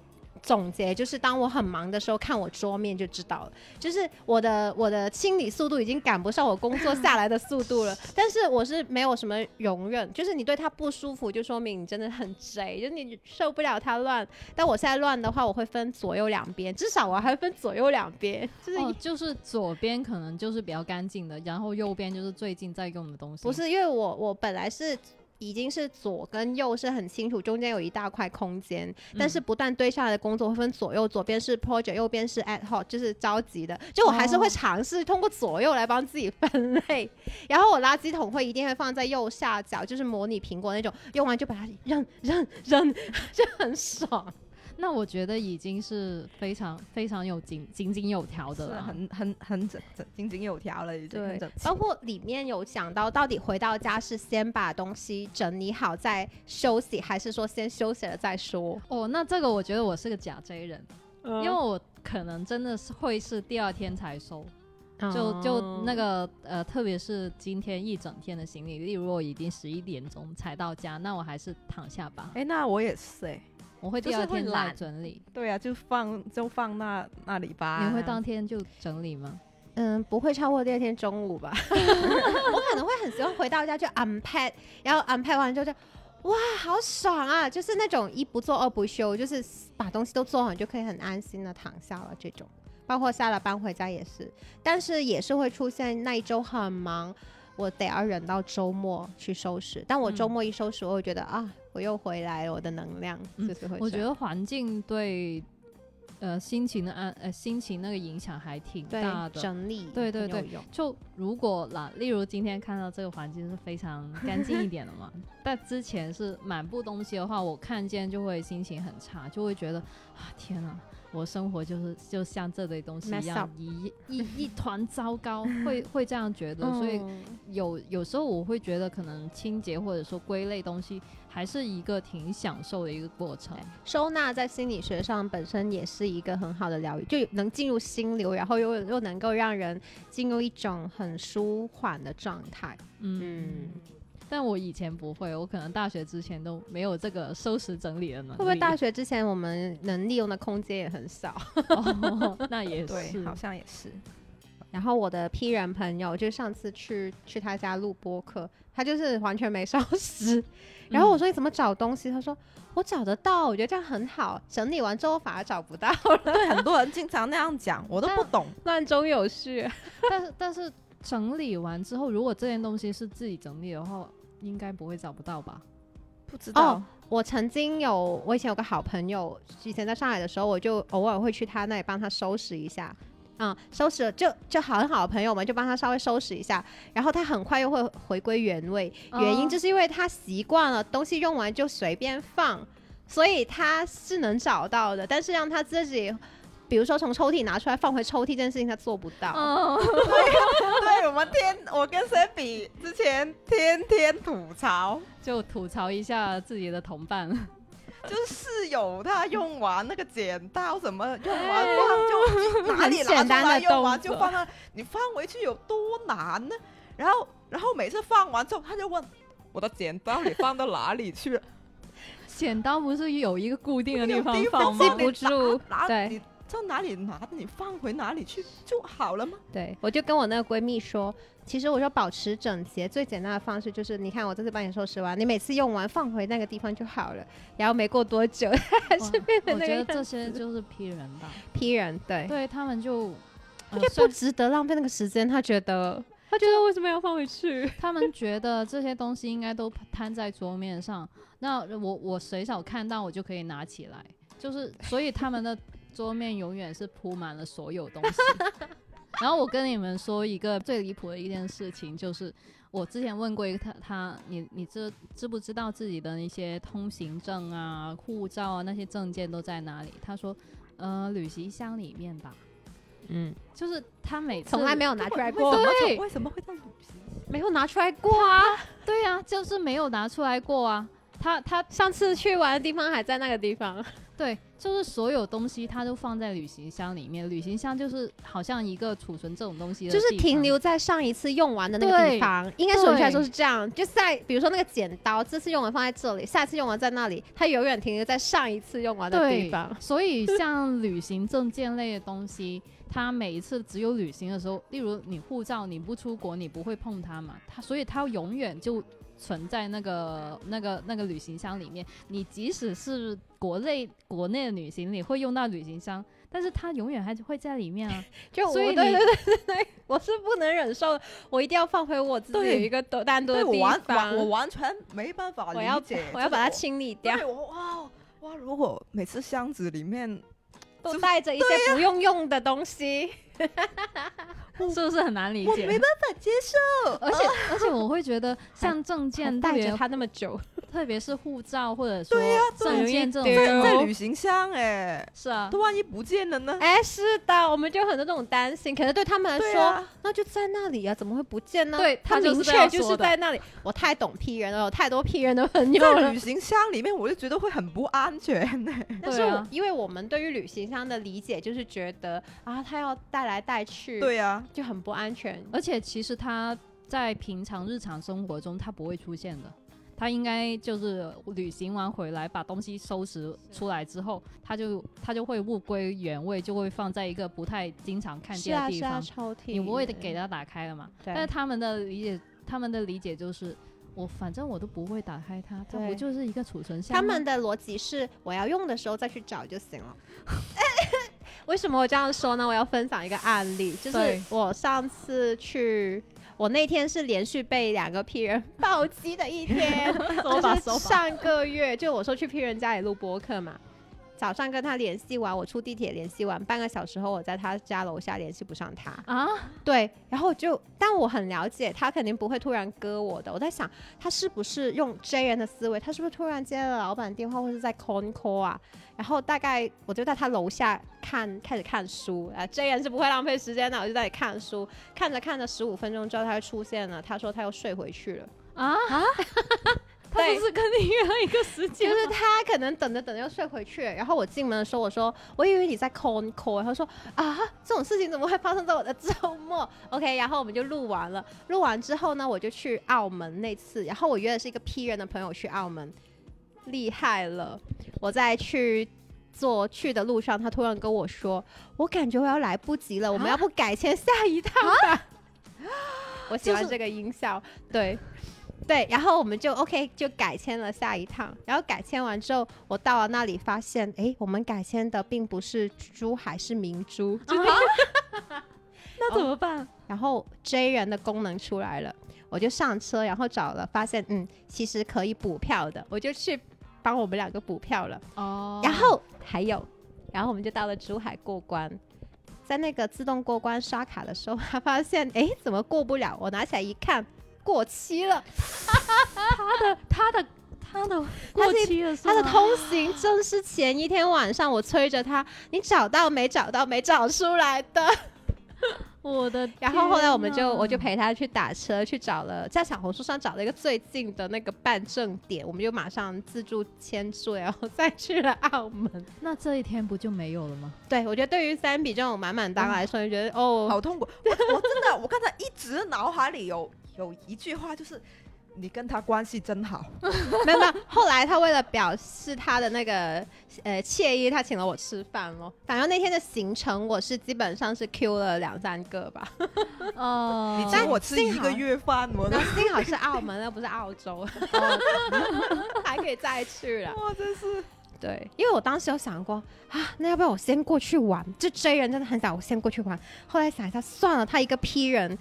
总结，就是当我很忙的时候，看我桌面就知道了，就是我的我的清理速度已经赶不上我工作下来的速度了。但是我是没有什么容忍，就是你对它不舒服，就说明你真的很贼，就是你受不了它乱。但我现在乱的话，我会分左右两边，至少我还分左右两边，就是哦，就是左边可能就是比较干净的，然后右边就是最近在用的东西。不是因为我我本来是已经是左跟右是很清楚，中间有一大块空间，但是不断堆下来的工作会分左右，左边是 project，右边是 at hot，就是着急的。就我还是会哦尝试通过左右来帮自己分类，然后我垃圾桶会一定会放在右下角，就是模拟苹果那种，用完就把它扔扔扔，就很爽。那我觉得已经是非常非常有井井井有条的了。很很很整整井井有条了，已经很对整，齐包括里面有讲到，到底回到家是先把东西整理好再休息，还是说先休息了再说？哦，那这个我觉得我是个假 J 人，因因为我可能真的是会是第二天才收。就就哦那个呃，特别是今天一整天的行李，例如我已经十一点钟才到家，那我还是躺下吧，哎，那我也是哎，我会第二天来整理。对啊，就放就放那那里吧。你会当天就整理吗？嗯，不会超过第二天中午吧？我可能会很喜欢回到家就 unpack，然后 unpack 完之后就哇，好爽啊！就是那种一不做二不休，就是把东西都做好，你就可以很安心的躺下了这种。包括下了班回家也是，但是也是会出现那一周很忙，我得要忍到周末去收拾。但我周嗯末一收拾，我会觉得啊，我又回来了，我的能量嗯就是会。我觉得环境对呃心情的安呃心情那个影响还挺大的。整理对对对就如果啦，例如今天看到这个环境是非常 干净一点的嘛，但之前是满布东西的话，我看见就会心情很差，就会觉得啊天哪，我生活就是就像这类东西一样一一一团糟糕，会会这样觉得，所以嗯有有时候我会觉得，可能清洁或者说归类东西，还是一个挺享受的一个过程。收纳在心理学上本身也是一个很好的疗愈，就能进入心流，然后又又能够让人进入一种很舒缓的状态。嗯，但我以前不会，我可能大学之前都没有这个收拾整理的能力。会不会大学之前我们能利用的空间也很少？哦那也对，是，好像也是。然后我的 P 人朋友，就上次去去他家录播客，他就是完全没收拾。然后我说你怎么找东西？他说我找得到，我觉得这样很好。整理完之后反而找不到了，对，很多人经常那样讲，我都不懂。乱中有序。但是但是整理完之后，如果这件东西是自己整理的话，应该不会找不到吧？不知道哦，我曾经有，我以前有个好朋友，以前在上海的时候，我就偶尔会去他那里帮他收拾一下。嗯，收拾了就就很好的朋友们就帮他稍微收拾一下，然后他很快又会回归原位。原因哦就是因为他习惯了东西用完就随便放，所以他是能找到的。但是让他自己，比如说从抽屉拿出来放回抽屉这件事情，他做不到。哦，对我们天，我跟谁比？之前天天吐槽，就吐槽一下自己的同伴。就是室友他用完那个剪刀怎么用完放就哪里拿出来用完就放那，你放回去有多难呢？然后然后每次放完之后，他就问我的剪刀你放到哪里去了？剪刀不是有一个固定的地方放吗记不？住对你在哪里拿的，你放回哪里去就好了吗？对，我就跟我那个闺蜜说，其实我说保持整洁最简单的方式就是，你看我这次帮你收拾完，你每次用完放回那个地方就好了。然后没过多久，还是哇变成我觉得这些就是批人吧，批人，对，对他们就，呃就虽不值得浪费那个时间。他觉得，他觉得为什么要放回去？他们觉得这些东西应该都摊在桌面上，那我我随手看到我就可以拿起来，就是所以他们的桌面永远是铺满了所有东西。然后我跟你们说一个最离谱的一件事情，就是我之前问过一个他他你你知知不知道自己的一些通行证啊、护照啊那些证件都在哪里？他说，呃，旅行箱里面吧。嗯，就是他每次从来没有拿出来过对为什么会在旅行？没有拿出来过啊。对呀、就是没有拿出来过啊。他他上次去玩的地方还在那个地方。对，就是所有东西他都放在旅行箱里面，旅行箱就是好像一个储存这种东西的就是停留在上一次用完的那个地方，应该准确来说是这样。就在比如说那个剪刀，这次用完放在这里，下次用完在那里，它永远停留在上一次用完的地方。所以像旅行证件类的东西，它每一次只有旅行的时候，例如你护照你不出国，你不会碰它嘛，它所以它永远就。存在那个、那个、那个旅行箱里面，你即使是国内国内的旅行，你会用到旅行箱，但是它永远还是会在里面啊。就我所以你对对对对对，我是不能忍受，我一定要放回我自己有一个单单独的地对我完方完，我完全没办法我要理解，我要把它清理掉对，我哇哇！如果每次箱子里面都带着一些不用用的东西。是不是很难理解？我没办法接受，而且而且我会觉得 像证件带着他那么久，特别是护照或者说证件这种对东西，在旅行箱哎，是啊都，万一不见了呢？哎，是的，我们就很多这种担心。可是对他们来说，啊，那就在那里啊，怎么会不见呢？对他明确就是在那里。我太懂 P 人了，有太多 P 人的朋友了在旅。行箱里面，我就觉得会很不安全呢。但是因为我们对于旅行箱的理解就是觉得啊，他要带来带去，对啊，就很不安全。而且其实它在平常日常生活中它不会出现的。它应该就是旅行完回来，把东西收拾出来之后，它就它就会物归原位，就会放在一个不太经常看是啊是啊，见的地方。抽屉你不会给它打开了嘛？但是他们的理解，他们的理解就是，我反正我都不会打开它，它不就是一个储存箱吗？他们的逻辑是我要用的时候再去找就行了。为什么我这样说呢？我要分享一个案例，就是我上次去，我那天是连续被两个 P 人暴击的一天，就是上个月，就我说去 P 人家里录播客嘛。早上跟他联系完，我出地铁联系完，半个小时后我在他家楼下联系不上他。啊，对，然后就，但我很了解他肯定不会突然割我的。我在想，他是不是用 J 人的思维？他是不是突然接了老板电话，或是在 call call 啊？然后大概我就在他楼下看，开始看书。啊这人是不会浪费时间的，我就在那里看书，看着看着，十五分钟之后他就出现了。他说他又睡回去了。啊啊！他对不是跟你约了一个时间？就是他可能等着等着又睡回去，然后我进门的时候我说我以为你在 call call，他说啊这种事情怎么会发生在我的周末？OK，然后我们就录完了，录完之后呢，我就去澳门那次，然后我约的是一个 P 人的朋友去澳门，厉害了，我在去。坐去的路上，他突然跟我说：“我感觉我要来不及了，我们要不改签下一趟吧？” 我喜欢这个音效，对。对，然后我们就 OK 就改签了下一趟，然后改签完之后，我到了那里发现，哎，我们改签的并不是珠海，是明珠，就是 那怎么办？然后 J 人的功能出来了，我就上车，然后找了，发现嗯，其实可以补票的，我就去帮我们两个补票了。哦然后还有，然后我们就到了珠海过关，在那个自动过关刷卡的时候，他发现哎怎么过不了？我拿起来一看，过期了。他的他的他的过期了，他的通行证是前一天晚上我催着他，你找到没找到没找出来的。我的然后后来我们就我就陪他去打车，去找了在小红书上找了一个最近的那个办证点，我们就马上自助签注，然后 再去了澳门。那这一天不就没有了吗？对我觉得对于三比这种满满当来说，就觉得哦，好痛苦。我我真的，我刚才一直脑海里有有一句话，就是你跟他关系真好。没有没有。后来他为了表示他的那个呃惬意，他请了我吃饭咯。反正那天的行程我是基本上是 Q 了两三个吧。哦你请我吃一个月饭，我那幸好是澳门，那不是澳洲，还可以再去了。哇，真是对，因为我当时有想过啊，那要不要我先过去玩？就追人真的很想我先过去玩。后来想一下，算了，他一个 P 人，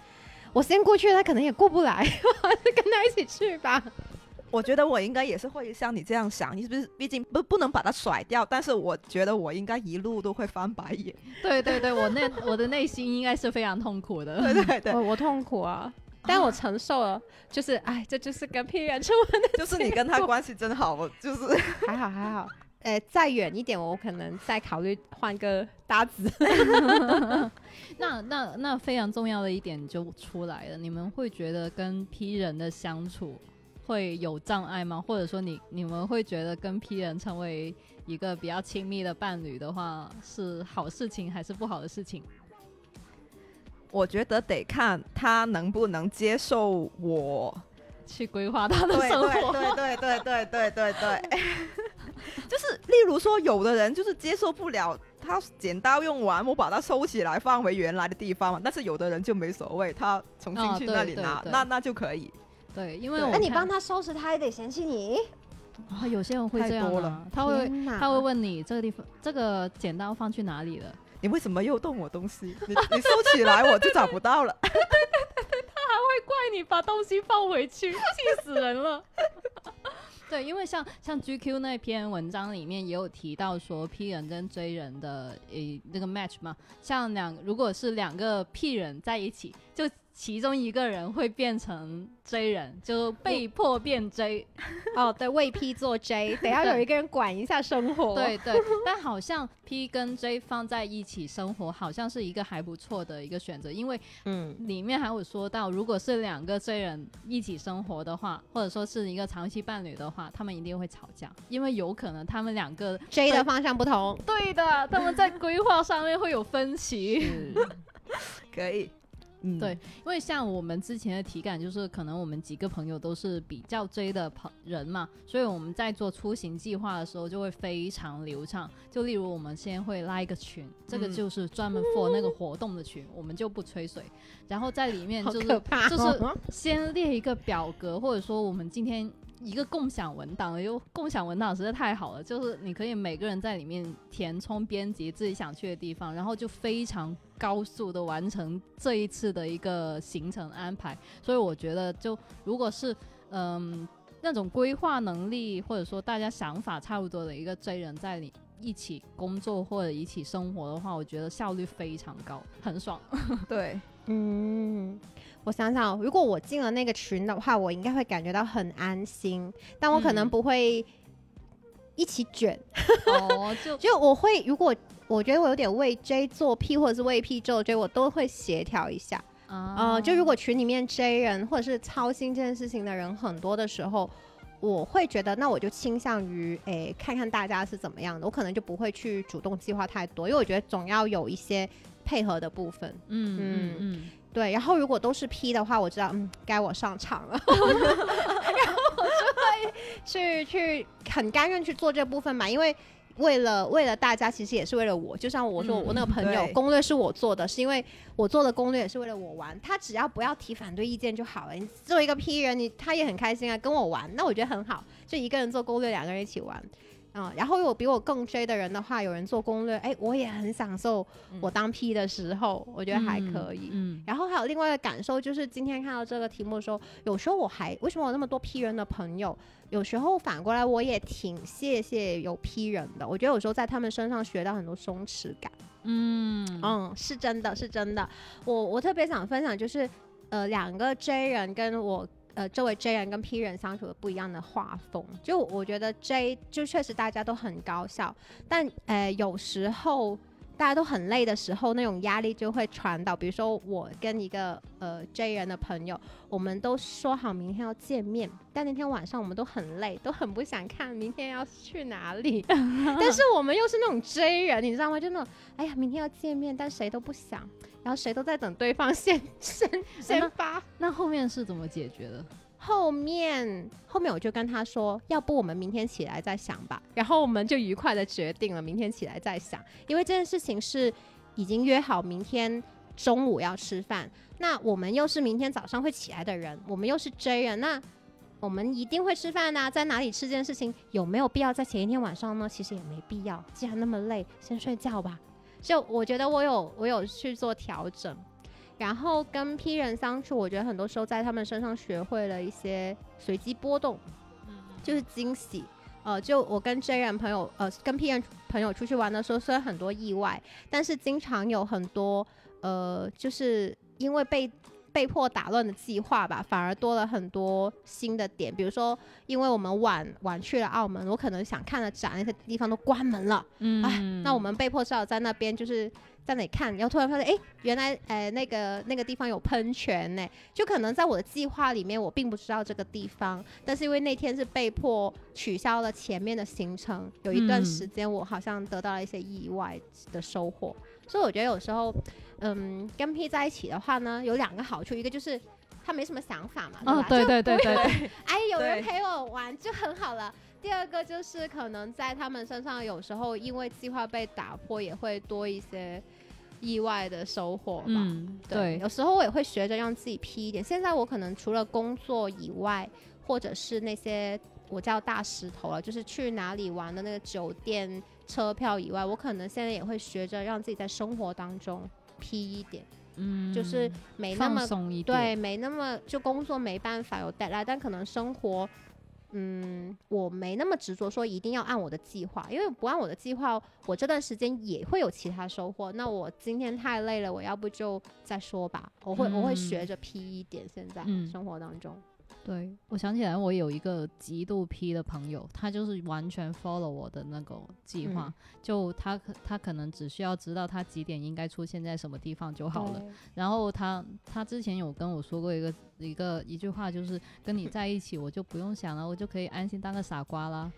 我先过去，他可能也过不来，我还是跟他一起去吧。我觉得我应该也是会像你这样想，你是不是？毕竟不不能把他甩掉，但是我觉得我应该一路都会翻白眼。对对对，我内我的内心应该是非常痛苦的。对对对，我我痛苦啊，但我承受了，就是哎，这就是跟屁人出门的 就是你跟他关系真好，我就是还好还好。呃，再远一点，我可能再考虑换个搭子。那那那非常重要的一点就出来了，你们会觉得跟 P 人的相处会有障碍吗？或者说你你们会觉得跟 P 人成为一个比较亲密的伴侣的话，是好事情还是不好的事情？我觉得得看他能不能接受我。去规划他的对生活，对对对对对对对，就是例如说，有的人就是接受不了。他剪刀用完，我把它收起来放回原来的地方嘛。但是有的人就没所谓，他重新去那里拿，那那就可以。对，因为我那你帮他收拾，他也得嫌弃你。啊，有些人会这样啊多了，他会他会问你这个地方这个剪刀放去哪里了？你为什么又动我东西？你你收起来，我就找不到了。他还会怪你把东西放回去，气死人了。对，因为像像 GQ 那篇文章里面也有提到说 P 人跟追人的诶那个 match 嘛，像两如果是两个 P 人在一起，就其中一个人会变成 J 人，就被迫变 J。哦，对，为 P 做 J，得要有一个人管一下生活。对对，但好像 P 跟 J 放在一起生活，好像是一个还不错的一个选择，因为嗯，里面还有说到，如果是两个 J 人一起生活的话，或者说是一个长期伴侣的话，他们一定会吵架，因为有可能他们两个 J 的方向不同。对的，他们在规划上面会有分歧。可以，嗯，对，因为像我们之前的体感就是，可能我们几个朋友都是比较追的朋人嘛，所以我们在做出行计划的时候就会非常流畅。就例如我们先会拉一个群，这个嗯。就是专门 for 那个活动的群，我们就不吹水，然后在里面就是、哦，就是先列一个表格，或者说我们今天一个共享文档，因为共享文档实在太好了，就是你可以每个人在里面填充编辑自己想去的地方，然后就非常高速的完成这一次的一个行程安排。所以我觉得，就如果是嗯。那种规划能力，或者说大家想法差不多的一个追人在里一起工作或者一起生活的话，我觉得效率非常高，很爽。对，嗯，我想想，如果我进了那个群的话，我应该会感觉到很安心，但我可能嗯不会一起卷。哦，就 就我会，如果我觉得我有点为 J 做 P 或者是为 P 做 J，我都会协调一下。啊呃，就如果群里面 J 人或者是操心这件事情的人很多的时候，我会觉得那我就倾向于诶看看大家是怎么样的，我可能就不会去主动计划太多，因为我觉得总要有一些配合的部分。嗯嗯嗯，对，然后如果都是 P 的话，我知道嗯该我上场了，然后我就会去去很甘愿去做这部分嘛，因为。为了为了大家，其实也是为了我。就像我说，嗯我那个朋友对攻略是我做的，是因为我做的攻略也是为了我玩。他只要不要提反对意见就好了。你作为一个 P 人，你他也很开心啊，跟我玩，那我觉得很好。就一个人做攻略，两个人一起玩，嗯。然后有比我更追的人的话，有人做攻略，哎，我也很享受我当 P 的时候，我觉得还可以。嗯，然后还有另外一个感受，就是今天看到这个题目的时候，有时候我还为什么有那么多 P 人的朋友？有时候反过来我也挺谢谢有 P 人的，我觉得有时候在他们身上学到很多松弛感。嗯嗯嗯，是真的，是真的。我我特别想分享，就是呃，两个 J 人跟我呃这位 J 人跟 P 人相处的不一样的画风。就我觉得 J 就确实大家都很高效，但呃有时候大家都很累的时候，那种压力就会传导。比如说我跟一个呃 J 人的朋友，我们都说好明天要见面，但那天晚上我们都很累，都很不想看明天要去哪里。但是我们又是那种 J 人，你知道吗？就那种哎呀，明天要见面，但谁都不想，然后谁都在等对方 先先先发。那后面是怎么解决的？后面后面我就跟他说，要不我们明天起来再想吧。然后我们就愉快的决定了明天起来再想，因为这件事情是已经约好明天中午要吃饭。那我们又是明天早上会起来的人，我们又是 J 人，那我们一定会吃饭呐、在哪里吃这件事情有没有必要在前一天晚上呢？其实也没必要，既然那么累，先睡觉吧。就我觉得我有我有去做调整，然后跟 P 人相处，我觉得很多时候在他们身上学会了一些随机波动，就是惊喜。呃，就我跟 J 人朋友，呃，跟 P 人朋友出去玩的时候，虽然很多意外，但是经常有很多，呃，就是因为被被迫打乱的计划吧，反而多了很多新的点。比如说，因为我们晚晚去了澳门，我可能想看的展那些地方都关门了，嗯哎，那我们被迫只好在那边就是在那里看，然后突然发现，哎，原来呃那个那个地方有喷泉呢，就可能在我的计划里面我并不知道这个地方，但是因为那天是被迫取消了前面的行程，有一段嗯时间我好像得到了一些意外的收获，所以我觉得有时候，嗯，跟 P 在一起的话呢，有两个好处，一个就是他没什么想法嘛，哦吧？，就对对对不用对对，哎，有人陪我玩就很好了。第二个就是可能在他们身上，有时候因为计划被打破，也会多一些意外的收获吧。嗯，对，有时候我也会学着让自己 P 一点。现在我可能除了工作以外，或者是那些我叫大石头了，就是去哪里玩的那个酒店、车票以外，我可能现在也会学着让自己在生活当中一点，嗯，就是没那么放松一点，对，没那么就工作没办法有 deadline，但可能生活，嗯，我没那么执着说一定要按我的计划，因为不按我的计划，我这段时间也会有其他收获。那我今天太累了，我要不就再说吧。我会、我会学嗯着 P 一点，现在、嗯。生活当中，对，我想起来，我有一个极度 P 的朋友，他就是完全 follow 我的那个计划，嗯就他他可能只需要知道他几点应该出现在什么地方就好了。然后他他之前有跟我说过一个一个一句话，就是跟你在一起，我就不用想了，我就可以安心当个傻瓜啦。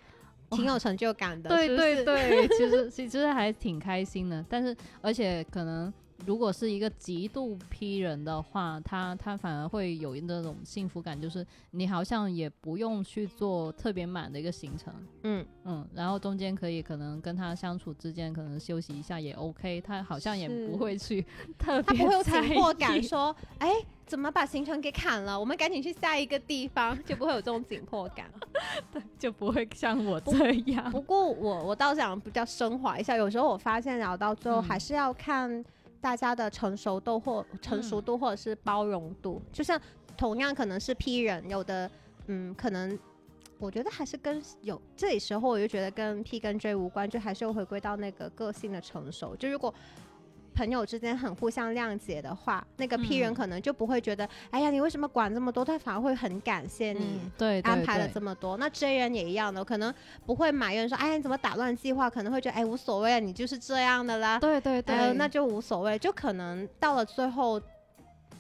挺有成就感的。对对对，其实其实还挺开心的，但是而且可能如果是一个极度批人的话，他他反而会有那种幸福感，就是你好像也不用去做特别满的一个行程，嗯，嗯，然后中间可以可能跟他相处之间可能休息一下也 OK，他好像也不会去特别他不会有紧迫感，意说，哎，怎么把行程给砍了？我们赶紧去下一个地方，就不会有这种紧迫感。就不会像我这样。不过我我倒想比较升华一下，有时候我发现聊到最后嗯还是要看大家的成熟度或成熟度或者是包容度。就像同样可能是 P 人，有的嗯可能我觉得还是跟有这里时候，我就觉得跟 P 跟 J 无关，就还是要回归到那个个性的成熟。就如果朋友之间很互相谅解的话，那个 P 人嗯可能就不会觉得，哎呀，你为什么管这么多？他反而会很感谢你。嗯对，安排了这么多，那 J 人也一样的，可能不会埋怨说，哎，你怎么打乱计划？可能会觉得，哎，无所谓啊，你就是这样的啦，对对对，呃，那就无所谓。就可能到了最后，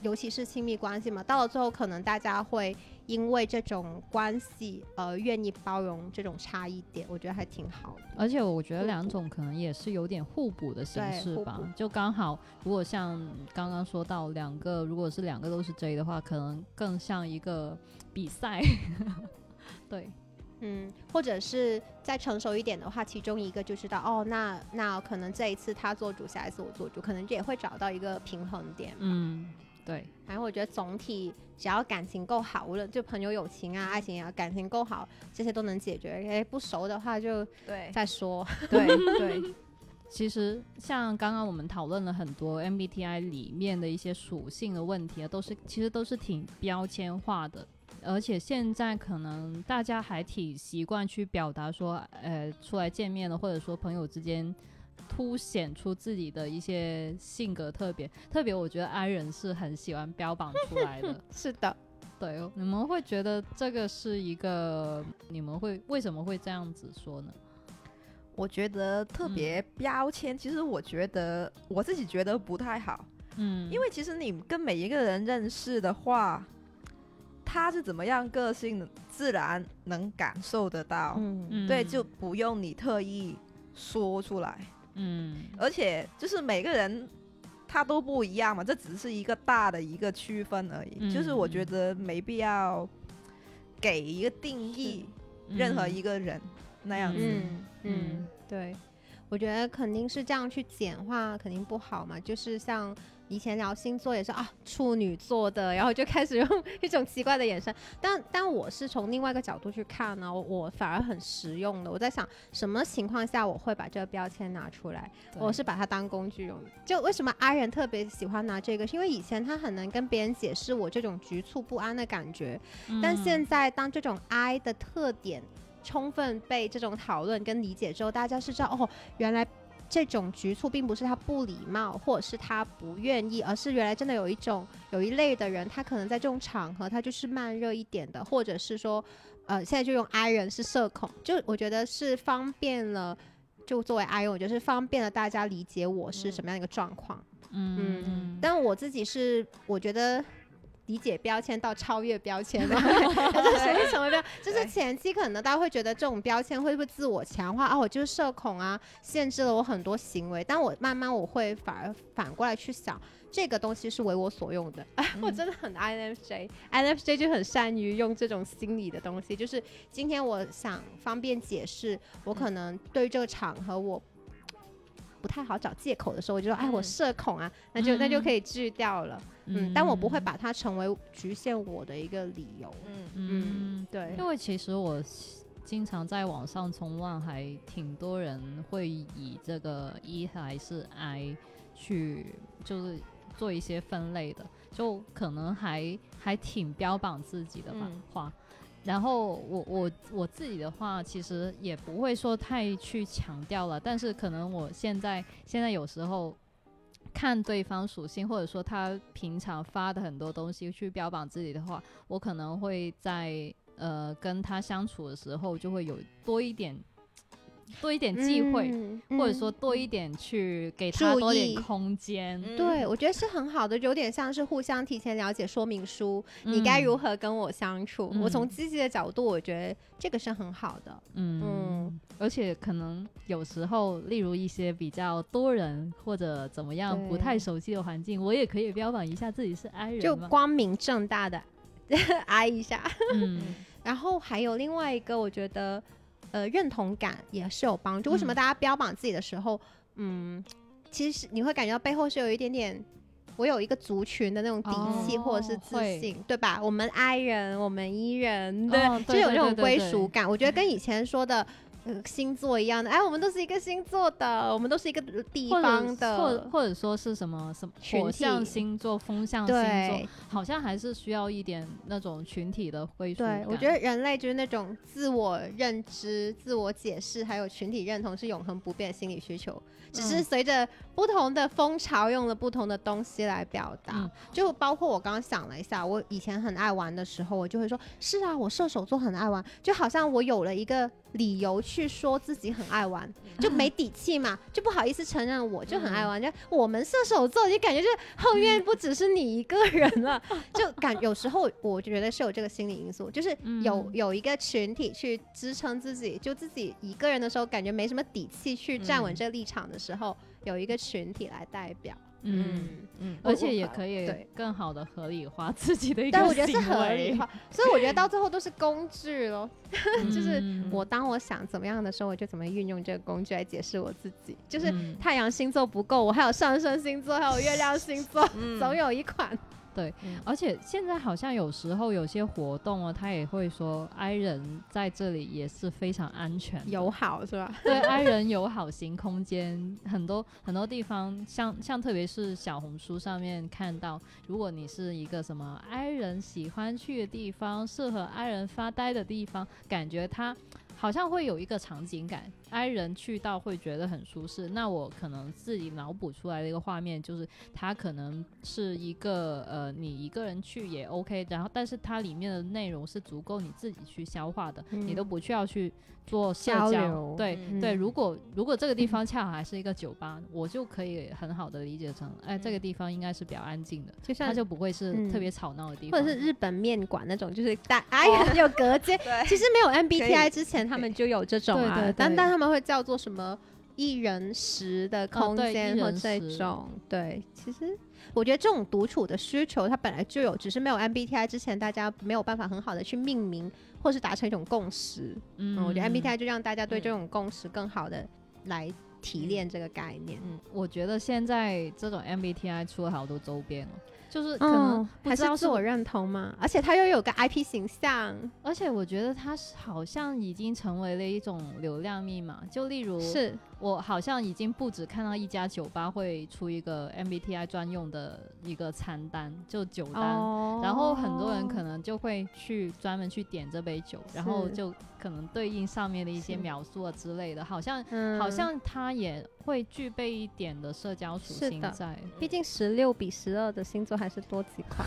尤其是亲密关系嘛，到了最后，可能大家会因为这种关系，而，愿意包容这种差异点，我觉得还挺好的。而且我觉得两种可能也是有点互补的形式吧，就刚好，如果像刚刚说到两个，如果是两个都是 J 的话，可能更像一个比赛。对，嗯，或者是再成熟一点的话，其中一个就知道，哦，那那可能这一次他做主，下一次我做主，可能也会找到一个平衡点。嗯，对，然后我觉得总体只要感情够好，无论就朋友、友情啊、爱情啊，感情够好，这些都能解决。哎，不熟的话就对再说。对 对，其实像刚刚我们讨论了很多 MBTI 里面的一些属性的问题啊，都是其实都是挺标签化的。而且现在可能大家还挺习惯去表达说，呃，出来见面了，或者说朋友之间凸显出自己的一些性格特别。特别我觉得 I 人是很喜欢标榜出来的。是的，对，你们会觉得这个是一个，你们会为什么会这样子说呢？我觉得特别标签，其实我觉得我自己觉得不太好，嗯，因为其实你跟每一个人认识的话，他是怎么样个性的，自然能感受得到。嗯嗯对，就不用你特意说出来，嗯而且就是每个人他都不一样嘛，这只是一个大的一个区分而已。嗯就是我觉得没必要给一个定义任何一个人那样子。嗯嗯，对，我觉得肯定是这样去简化，肯定不好嘛。就是像以前聊星座也是啊，处女座的，然后就开始用一种奇怪的眼神。但但我是从另外一个角度去看呢，我我反而很实用的。我在想，什么情况下我会把这个标签拿出来？我是把它当工具用的。就为什么 I 人特别喜欢拿这个，是因为以前他很能跟别人解释我这种局促不安的感觉，但嗯现在当这种 I 的特点充分被这种讨论跟理解之后，大家是知道哦，原来这种局促并不是他不礼貌，或者是他不愿意，而是原来真的有一种有一类的人，他可能在这种场合他就是慢热一点的，或者是说，呃，现在就用 I 人是社恐，就我觉得是方便了。就作为 I 人，我觉得是方便了大家理解我是什么样一个状况。嗯嗯，但我自己是，我觉得理解标签到超越标签嘛，这谁会成为标？就是前期可能大家会觉得这种标签会不会自我强化啊？我就是社恐啊，限制了我很多行为。但我慢慢我会反而反过来去想，这个东西是为我所用的。我真的很 INFJ，INFJ 就很善于用这种心理的东西。就是今天我想方便解释，我可能对于这个场合我。不太好找借口的时候，我就说：“哎，我嗯社恐啊，那就那就嗯可以拒掉了。”嗯，但我不会把它成为局限我的一个理由。嗯嗯，对，因为其实我经常在网上冲浪，还挺多人会以这个 E 还是 I 去就是做一些分类的，就可能还还挺标榜自己的吧嗯话。然后我我我自己的话，其实也不会说太去强调了，但是可能我现在现在有时候看对方属性，或者说他平常发的很多东西去标榜自己的话，我可能会在呃跟他相处的时候，就会有多一点多一点机会，嗯或者说嗯多一点去给他注多点空间。嗯对，我觉得是很好的，有点像是互相提前了解说明书，你该如何跟我相处。我从嗯积极的角度，我觉得这个是很好的。嗯嗯而且可能有时候，例如一些比较多人或者怎么样不太熟悉的环境，我也可以标榜一下自己是 I 人就光明正大的 挨一下。嗯 然后还有另外一个，我觉得呃认同感也是有帮助。为什么嗯大家标榜自己的时候，嗯，其实你会感觉到背后是有一点点。我有一个族群的那种底气哦或者是自会信，对吧？我们 I 人，我们 E 人，对，哦对对就有这种归属感。我觉得跟以前说的呃星座一样的，哎，我们都是一个星座的，我们都是一个地方的，或或者说是什么什么火象星座、风象星座，好像还是需要一点那种群体的归属对，我觉得人类就是那种自我认知、自我解释，还有群体认同是永恒不变的心理需求，只是嗯随着不同的风潮，用了不同的东西来表达。嗯。就包括我刚刚想了一下，我以前很爱玩的时候，我就会说：是啊，我射手座很爱玩，就好像我有了一个理由去说自己很爱玩，就没底气嘛，就不好意思承认我就很爱玩。就我们射手座，就感觉就是后面不只是你一个人了，就感有时候我觉得是有这个心理因素，就是有嗯有一个群体去支撑自己，就自己一个人的时候感觉没什么底气去站稳嗯这个立场的时候，有一个群体来代表。嗯，嗯，而且也可以对更好的合理化自己的一个但我觉得是合理化，所以我觉得到最后都是工具咯。就是嗯我当我想怎么样的时候，我就怎么运用这个工具来解释我自己。就是嗯太阳星座不够，我还有上升星座，还有月亮星座，嗯总有一款。而且现在好像有时候有些活动哦，他也会说 i 人在这里也是非常安全，友好是吧？对 i 人友好型空间，很多很多地方，像像特别是小红书上面看到，如果你是一个什么 i 人喜欢去的地方，适合 i 人发呆的地方，感觉它好像会有一个场景感，i 人去到会觉得很舒适。那我可能自己脑补出来的一个画面，就是它可能是一个呃，你一个人去也 OK，然后但是它里面的内容是足够你自己去消化的，你都嗯不需要去做社交交。对、嗯。对，如果如果这个地方恰好还是一个酒吧，我就可以很好的理解成，哎，这个地方应该是比较安静的，就像它就不会是嗯。特别吵闹的地方，或者是日本面馆那种，就是大 哎呀有隔间。其实没有 MBTI 之前，他们就有这种啊，但但他们会叫做什么一人食的空间或这种。对，其实我觉得这种独处的需求它本来就有，只是没有 MBTI 之前，大家没有办法很好的去命名，或是达成一种共识。嗯，我觉得 MBTI 就让大家对这种共识更好的来提炼这个概念。嗯，我觉得现在这种 MBTI 出了好多周边哦，就是可能嗯，还是自我认同嘛，而且他又有个 IP 形象，而且我觉得他是好像已经成为了一种流量密码。就例如，是我好像已经不止看到一家酒吧会出一个 MBTI 专用的一个餐单，就酒单。哦然后很多人可能就会去专门去点这杯酒，然后就可能对应上面的一些描述啊之类的，好像、嗯。好像它也会具备一点的社交属性在。毕竟十六比十二的星座还是多几款，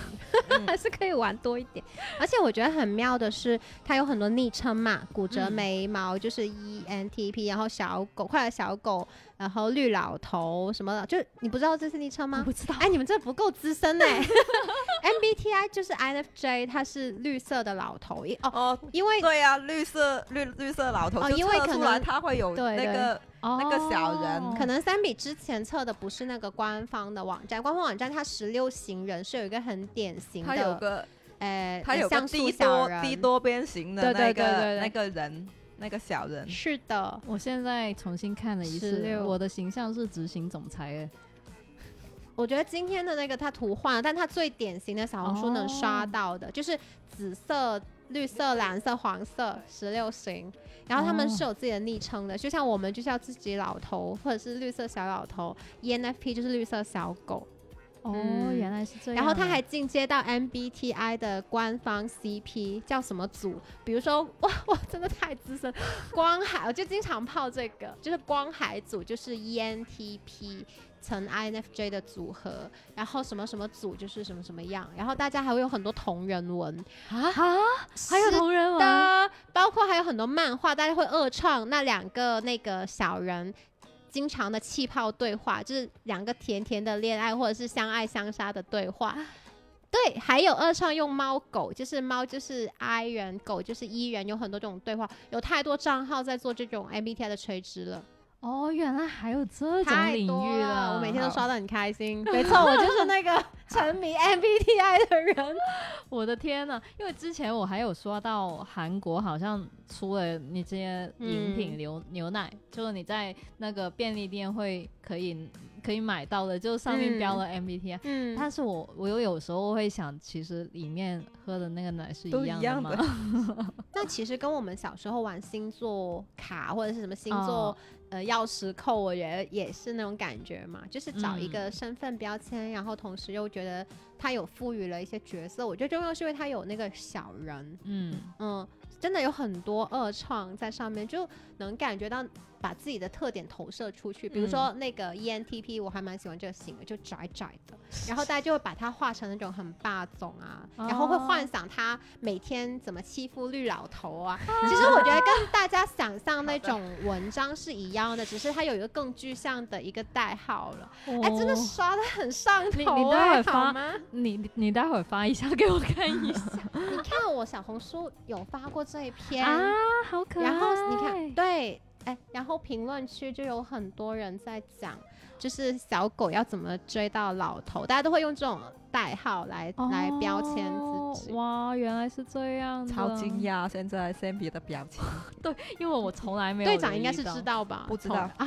嗯。还是可以玩多一点。而且我觉得很妙的是，它有很多昵称嘛，骨折嗯。眉毛就是 ENTP，然后小狗快乐小狗，然后绿老头什么的，就你不知道这是昵称吗？不知道。哎，你们这不够资深哎、MBTI 就是 INFJ，它是绿色的老头，哦，哦，因为对呀、绿色绿绿色老头就哦因为测出来可能他会有对对。那个那个小人。哦可能三比之前测的不是那个官方的网站，官方网站它十六型人是有一个很典型他有的，个呃，他有个像素低小低多边形的对对那个对对对。那个人那个小人，是的，我现在重新看了一次，我的形象是执行总裁哎，我觉得今天的那个他图换了，但他最典型的小红书能刷哦到的、就是紫色、绿色、蓝色、黄色十六型，然后他们哦是有自己的昵称的，就像我们就叫自己老头或者是绿色小老头，ENFP 就是绿色小狗，哦，嗯原来是这样。然后他还进阶到 MBTI 的官方 CP 叫什么组？比如说，哇哇，真的太资深，光海我就经常泡这个，就是光海组，就是 E ENTP 乘 INFJ 的组合，然后什么什么组就是什么什么样，然后大家还会有很多同人文。啊，还有同人文，的，包括还有很多漫画，大家会二创那两个那个小人。经常的气泡对话，就是两个甜甜的恋爱，或者是相爱相杀的对话。对，还有二创用猫狗，就是猫就是 I 人，狗就是 E 人，有很多这种对话，有太多账号在做这种 MBTI 的垂直了，哦，原来还有这种领域多了，了，我每天都刷的很开心。没错，我就是那个 沉迷 MBTI 的人。我的天呐！因为之前我还有刷到韩国好像出了你这些饮品嗯牛、牛奶，就是你在那个便利店会可以可以买到的，就上面标了 MBTI。嗯，但是我我有有时候会想，其实里面喝的那个奶是一样的那其实跟我们小时候玩星座卡或者是什么星座、哦呃钥匙扣，我觉得也是那种感觉嘛，就是找一嗯个身份标签，然后同时又觉得他有赋予了一些角色。我觉得重要是因为他有那个小人，嗯，嗯，真的有很多二创在上面，就能感觉到把自己的特点投射出去。比如说那个 E ENTP，我还蛮喜欢这个型的，就窄窄的，然后大家就会把它画成那种很霸总啊，然后会幻想他每天怎么欺负绿老头啊。其实我觉得跟大家想象那种 文章是一样的，只是它有一个更具象的一个代号了。哎、真的哦刷的很上头、你你待哎会发好吗？你你你待会儿发一下给我看一下你看我小红书有发过这一篇啊，好可爱。然后你看，对，哎，然后评论区就有很多人在讲，就是小狗要怎么追到老头，大家都会用这种代号来、来标签自己。哦哇，原来是这样的，超惊讶！现在 Sammy 的表情，对因为我从来没有队长应该是知道吧？不知道啊，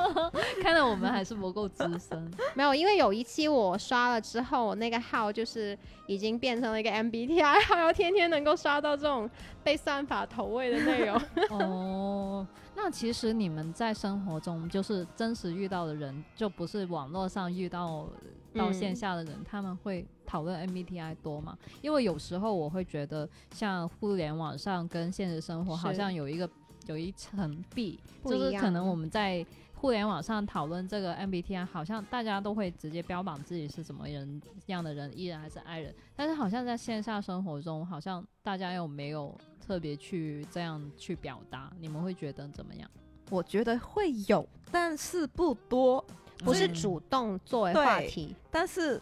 看来我们还是不够资深。没有，因为有一期我刷了之后，那个号就是已经变成了一个 MBTI 号，要天天能够刷到这种被算法投喂的内容。哦，那其实你们在生活中就是真实遇到的人，就不是网络上遇到到线嗯下的人，他们会讨论 MBTI 多吗？因为有时候我会觉得，像互联网上跟现实生活好像有一个有一层壁，就是可能我们在。互联网上讨论这个 MBTI，好像大家都会直接标榜自己是怎么人样的人，E 人还是 I 人，但是好像在线下生活中，好像大家又没有特别去这样去表达，你们会觉得怎么样？我觉得会有，但是不多，不是嗯主动作为话对题，但是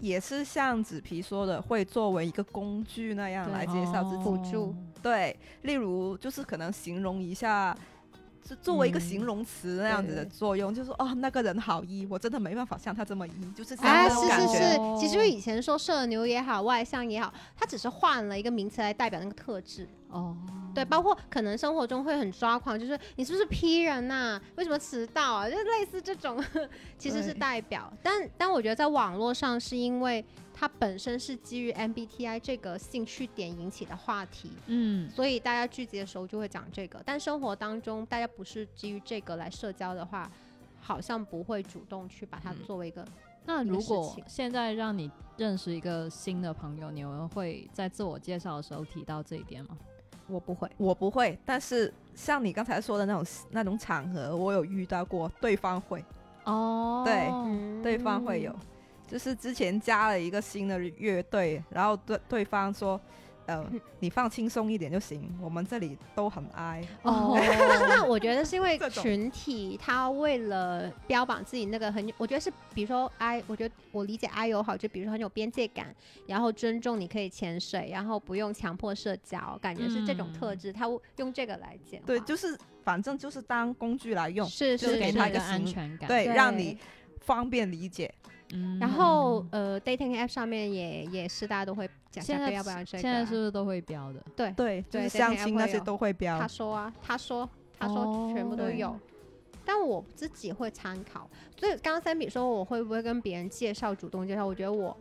也是像纸皮说的，会作为一个工具那样来介绍自己。辅助对，例如就是可能形容一下，是作为一个嗯形容词那样子的作用，就是说哦，那个人好一，我真的没办法像他这么一，就是像哎，那种感是是觉。是，其实以前说社牛也好，外向也好，他只是换了一个名词来代表那个特质。哦，对，包括可能生活中会很抓狂，就是你是不是批人呐、为什么迟到啊？就类似这种，其实是代表。但但我觉得在网络上，是因为它本身是基于 MBTI 这个兴趣点引起的话题，嗯，所以大家聚集的时候就会讲这个。但生活当中，大家不是基于这个来社交的话，好像不会主动去把它嗯。作为一个。那如果现在让你认识一个新的朋友，你们会在自我介绍的时候提到这一点吗？我不会，我不会，但是像你刚才说的那种那种场合，我有遇到过，对方会，哦，对嗯。对方会有，就是之前加了一个新的乐队，然后对对方说，呃，你放轻松一点就行，我们这里都很哀。哦，那我觉得是因为 群体，他为了标榜自己那个很，我觉得是，比如说 I，我觉得我理解 I 友好，就比如说很有边界感，然后尊重你可以潜水，然后不用强迫社交，感觉是这种特嗯质，他用这个来简化。对，就是反正就是当工具来用，是就是是是给他一个安全感。对，对让你方便理解。嗯，然后呃，dating app 上面也也是大家都会讲现在要不要这个啊、现在是不是都会标的？对，对，就对是相亲那些都会标他。说啊，他说，他说全部都对有，但我自己会参考。所以刚刚三比说我会不会跟别人介绍，主动介绍，我觉得我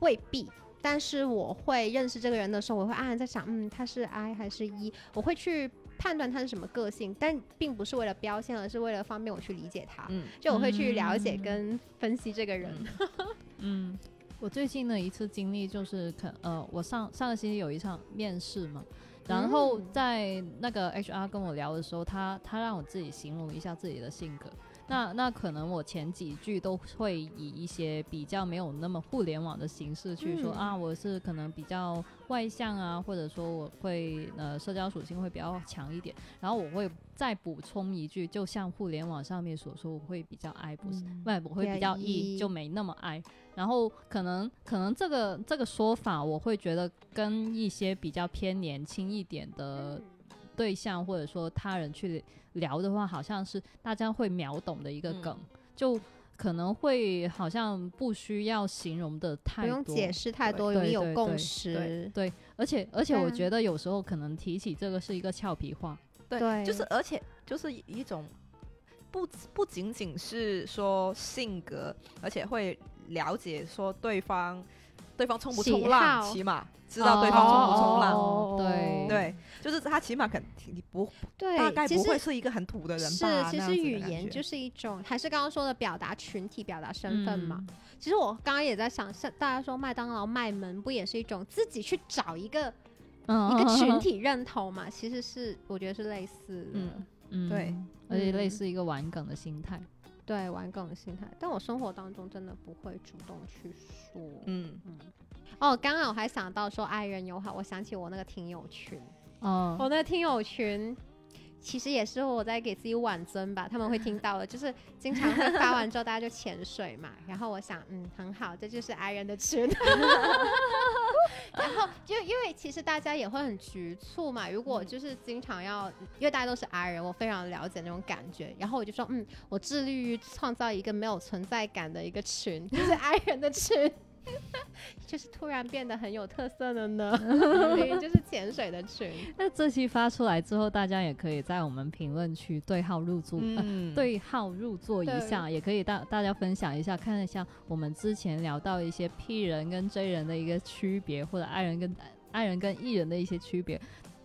未必。但是我会认识这个人的时候，我会暗暗在想，嗯，他是 I 还是 E，我会去判断他是什么个性，但并不是为了标签，而是为了方便我去理解他。嗯，就我会去了解嗯跟分析这个人。嗯，我最近的一次经历就是可呃，我上上个星期有一场面试嘛，然后嗯在那个 HR 跟我聊的时候，他他让我自己形容一下自己的性格。那那可能我前几句都会以一些比较没有那么互联网的形式去说、嗯。啊，我是可能比较外向啊，或者说我会呃社交属性会比较强一点，然后我会再补充一句，就像互联网上面所说，我会比较 I 不是，嗯不、我会比较 E，E 就没那么 I。然后可能可能这个这个说法，我会觉得跟一些比较偏年轻一点的对象或者说他人去聊的话，好像是大家会秒懂的一个梗。就可能会好像不需要形容的太不用多。解释太多，容易有共对对识。对，而且而且我觉得有时候可能提起这个是一个俏皮话，对，对。就是而且就是一种不不仅仅是说性格，而且会了解说对方对方冲不冲浪，起码知道对方冲不冲浪。哦。对。对，就是他起码肯你不对，大概不会是一个很土的人吧是？其实语言就是一种，还是刚刚说的表达群体、表达身份嘛。嗯。其实我刚刚也在想，像大家说麦当劳卖萌，不也是一种自己去找一个嗯一个群，体认同嘛？其实是我觉得是类似的，嗯嗯。对，而且类嗯似一个玩梗的心态。对玩梗的心态。但我生活当中真的不会主动去说。嗯，嗯，哦，刚刚我还想到说爱人友好，我想起我那个听友群，嗯我那个听友群。其实也是我在给自己挽尊吧，他们会听到的，就是经常会发完之后大家就潜水嘛，然后我想，嗯，很好，这就是爱人的群。然后就因为其实大家也会很局促嘛，如果就是经常要，因为大家都是 I 人，我非常了解那种感觉。然后我就说，嗯，我致力于创造一个没有存在感的一个群，就是 I 人的群。就是突然变得很有特色了呢，明明就是潜水的群。那这期发出来之后，大家也可以在我们评论区对号入座，对号入座一下，也可以大大家分享一下，看一下我们之前聊到一些 P 人跟 J 人的一个区别，或者爱人跟爱人跟艺人的一些区别，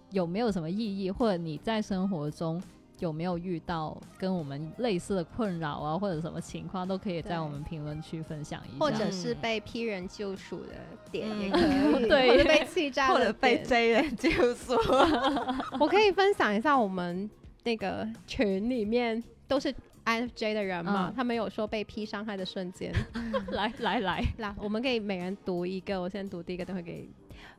有没有什么意义，或者你在生活中有没有遇到跟我们类似的困扰啊，或者什么情况，都可以在我们评论区分享一下，或者是被批人救赎的点也嗯可以，对或者被气炸的或者被点 J 人救赎。我可以分享一下我们那个群里面都是 INFJ 的人嘛，嗯他们有说被 P 伤害的瞬间。来来来，来，我们可以每人读一个，我先读第一个，等会给。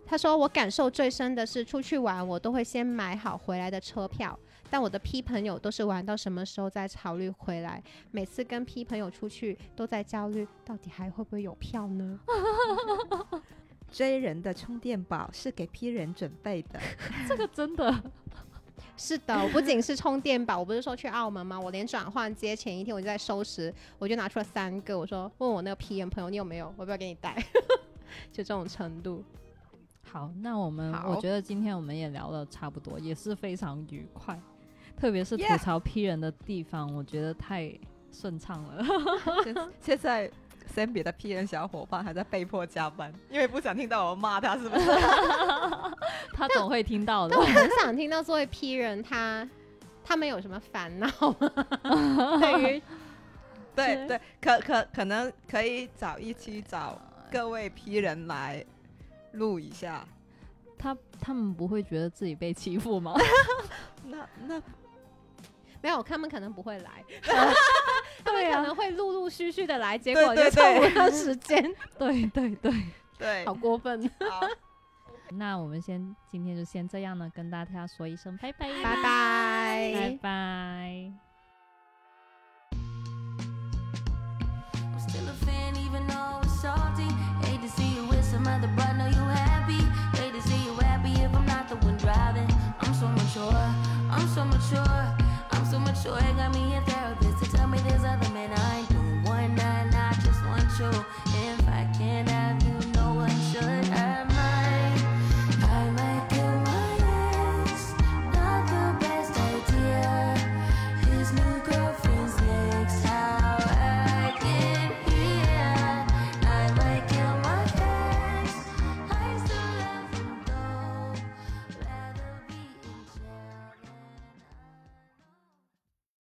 他说：“我感受最深的是，出去玩我都会先买好回来的车票，但我的 P 朋友都是玩到什么时候再考虑回来。每次跟 P 朋友出去，都在焦虑，到底还会不会有票呢？J 人的充电宝是给 P 人准备的，这个真的 是的，我不仅是充电宝，我不是说去澳门吗？我连转换接前一天我就在收拾，我就拿出了三个，我说问我那个 P 人朋友你有没有，我要不要给你带？就这种程度。好，那我们我觉得今天我们也聊的差不多，也是非常愉快，特别是吐槽批人的地方，我觉得太顺畅了。现现在 Sam 别的 P 人小伙伴还在被迫加班，因为不想听到我骂他，是不是？他总会听到的但。我很想听到作为 P 人他他们有什么烦恼吗？对于对对，可可可能可以找一期找各位 P 人来录一下。他他们不会觉得自己被欺负吗？那那没有，他们可能不会来，他们可能会陆陆续续的来，结果就凑不上时间，对 对对。对 好过分。好，那我们先今天就先这样呢，跟大家说一声拜拜，拜拜拜。拜。Suena mi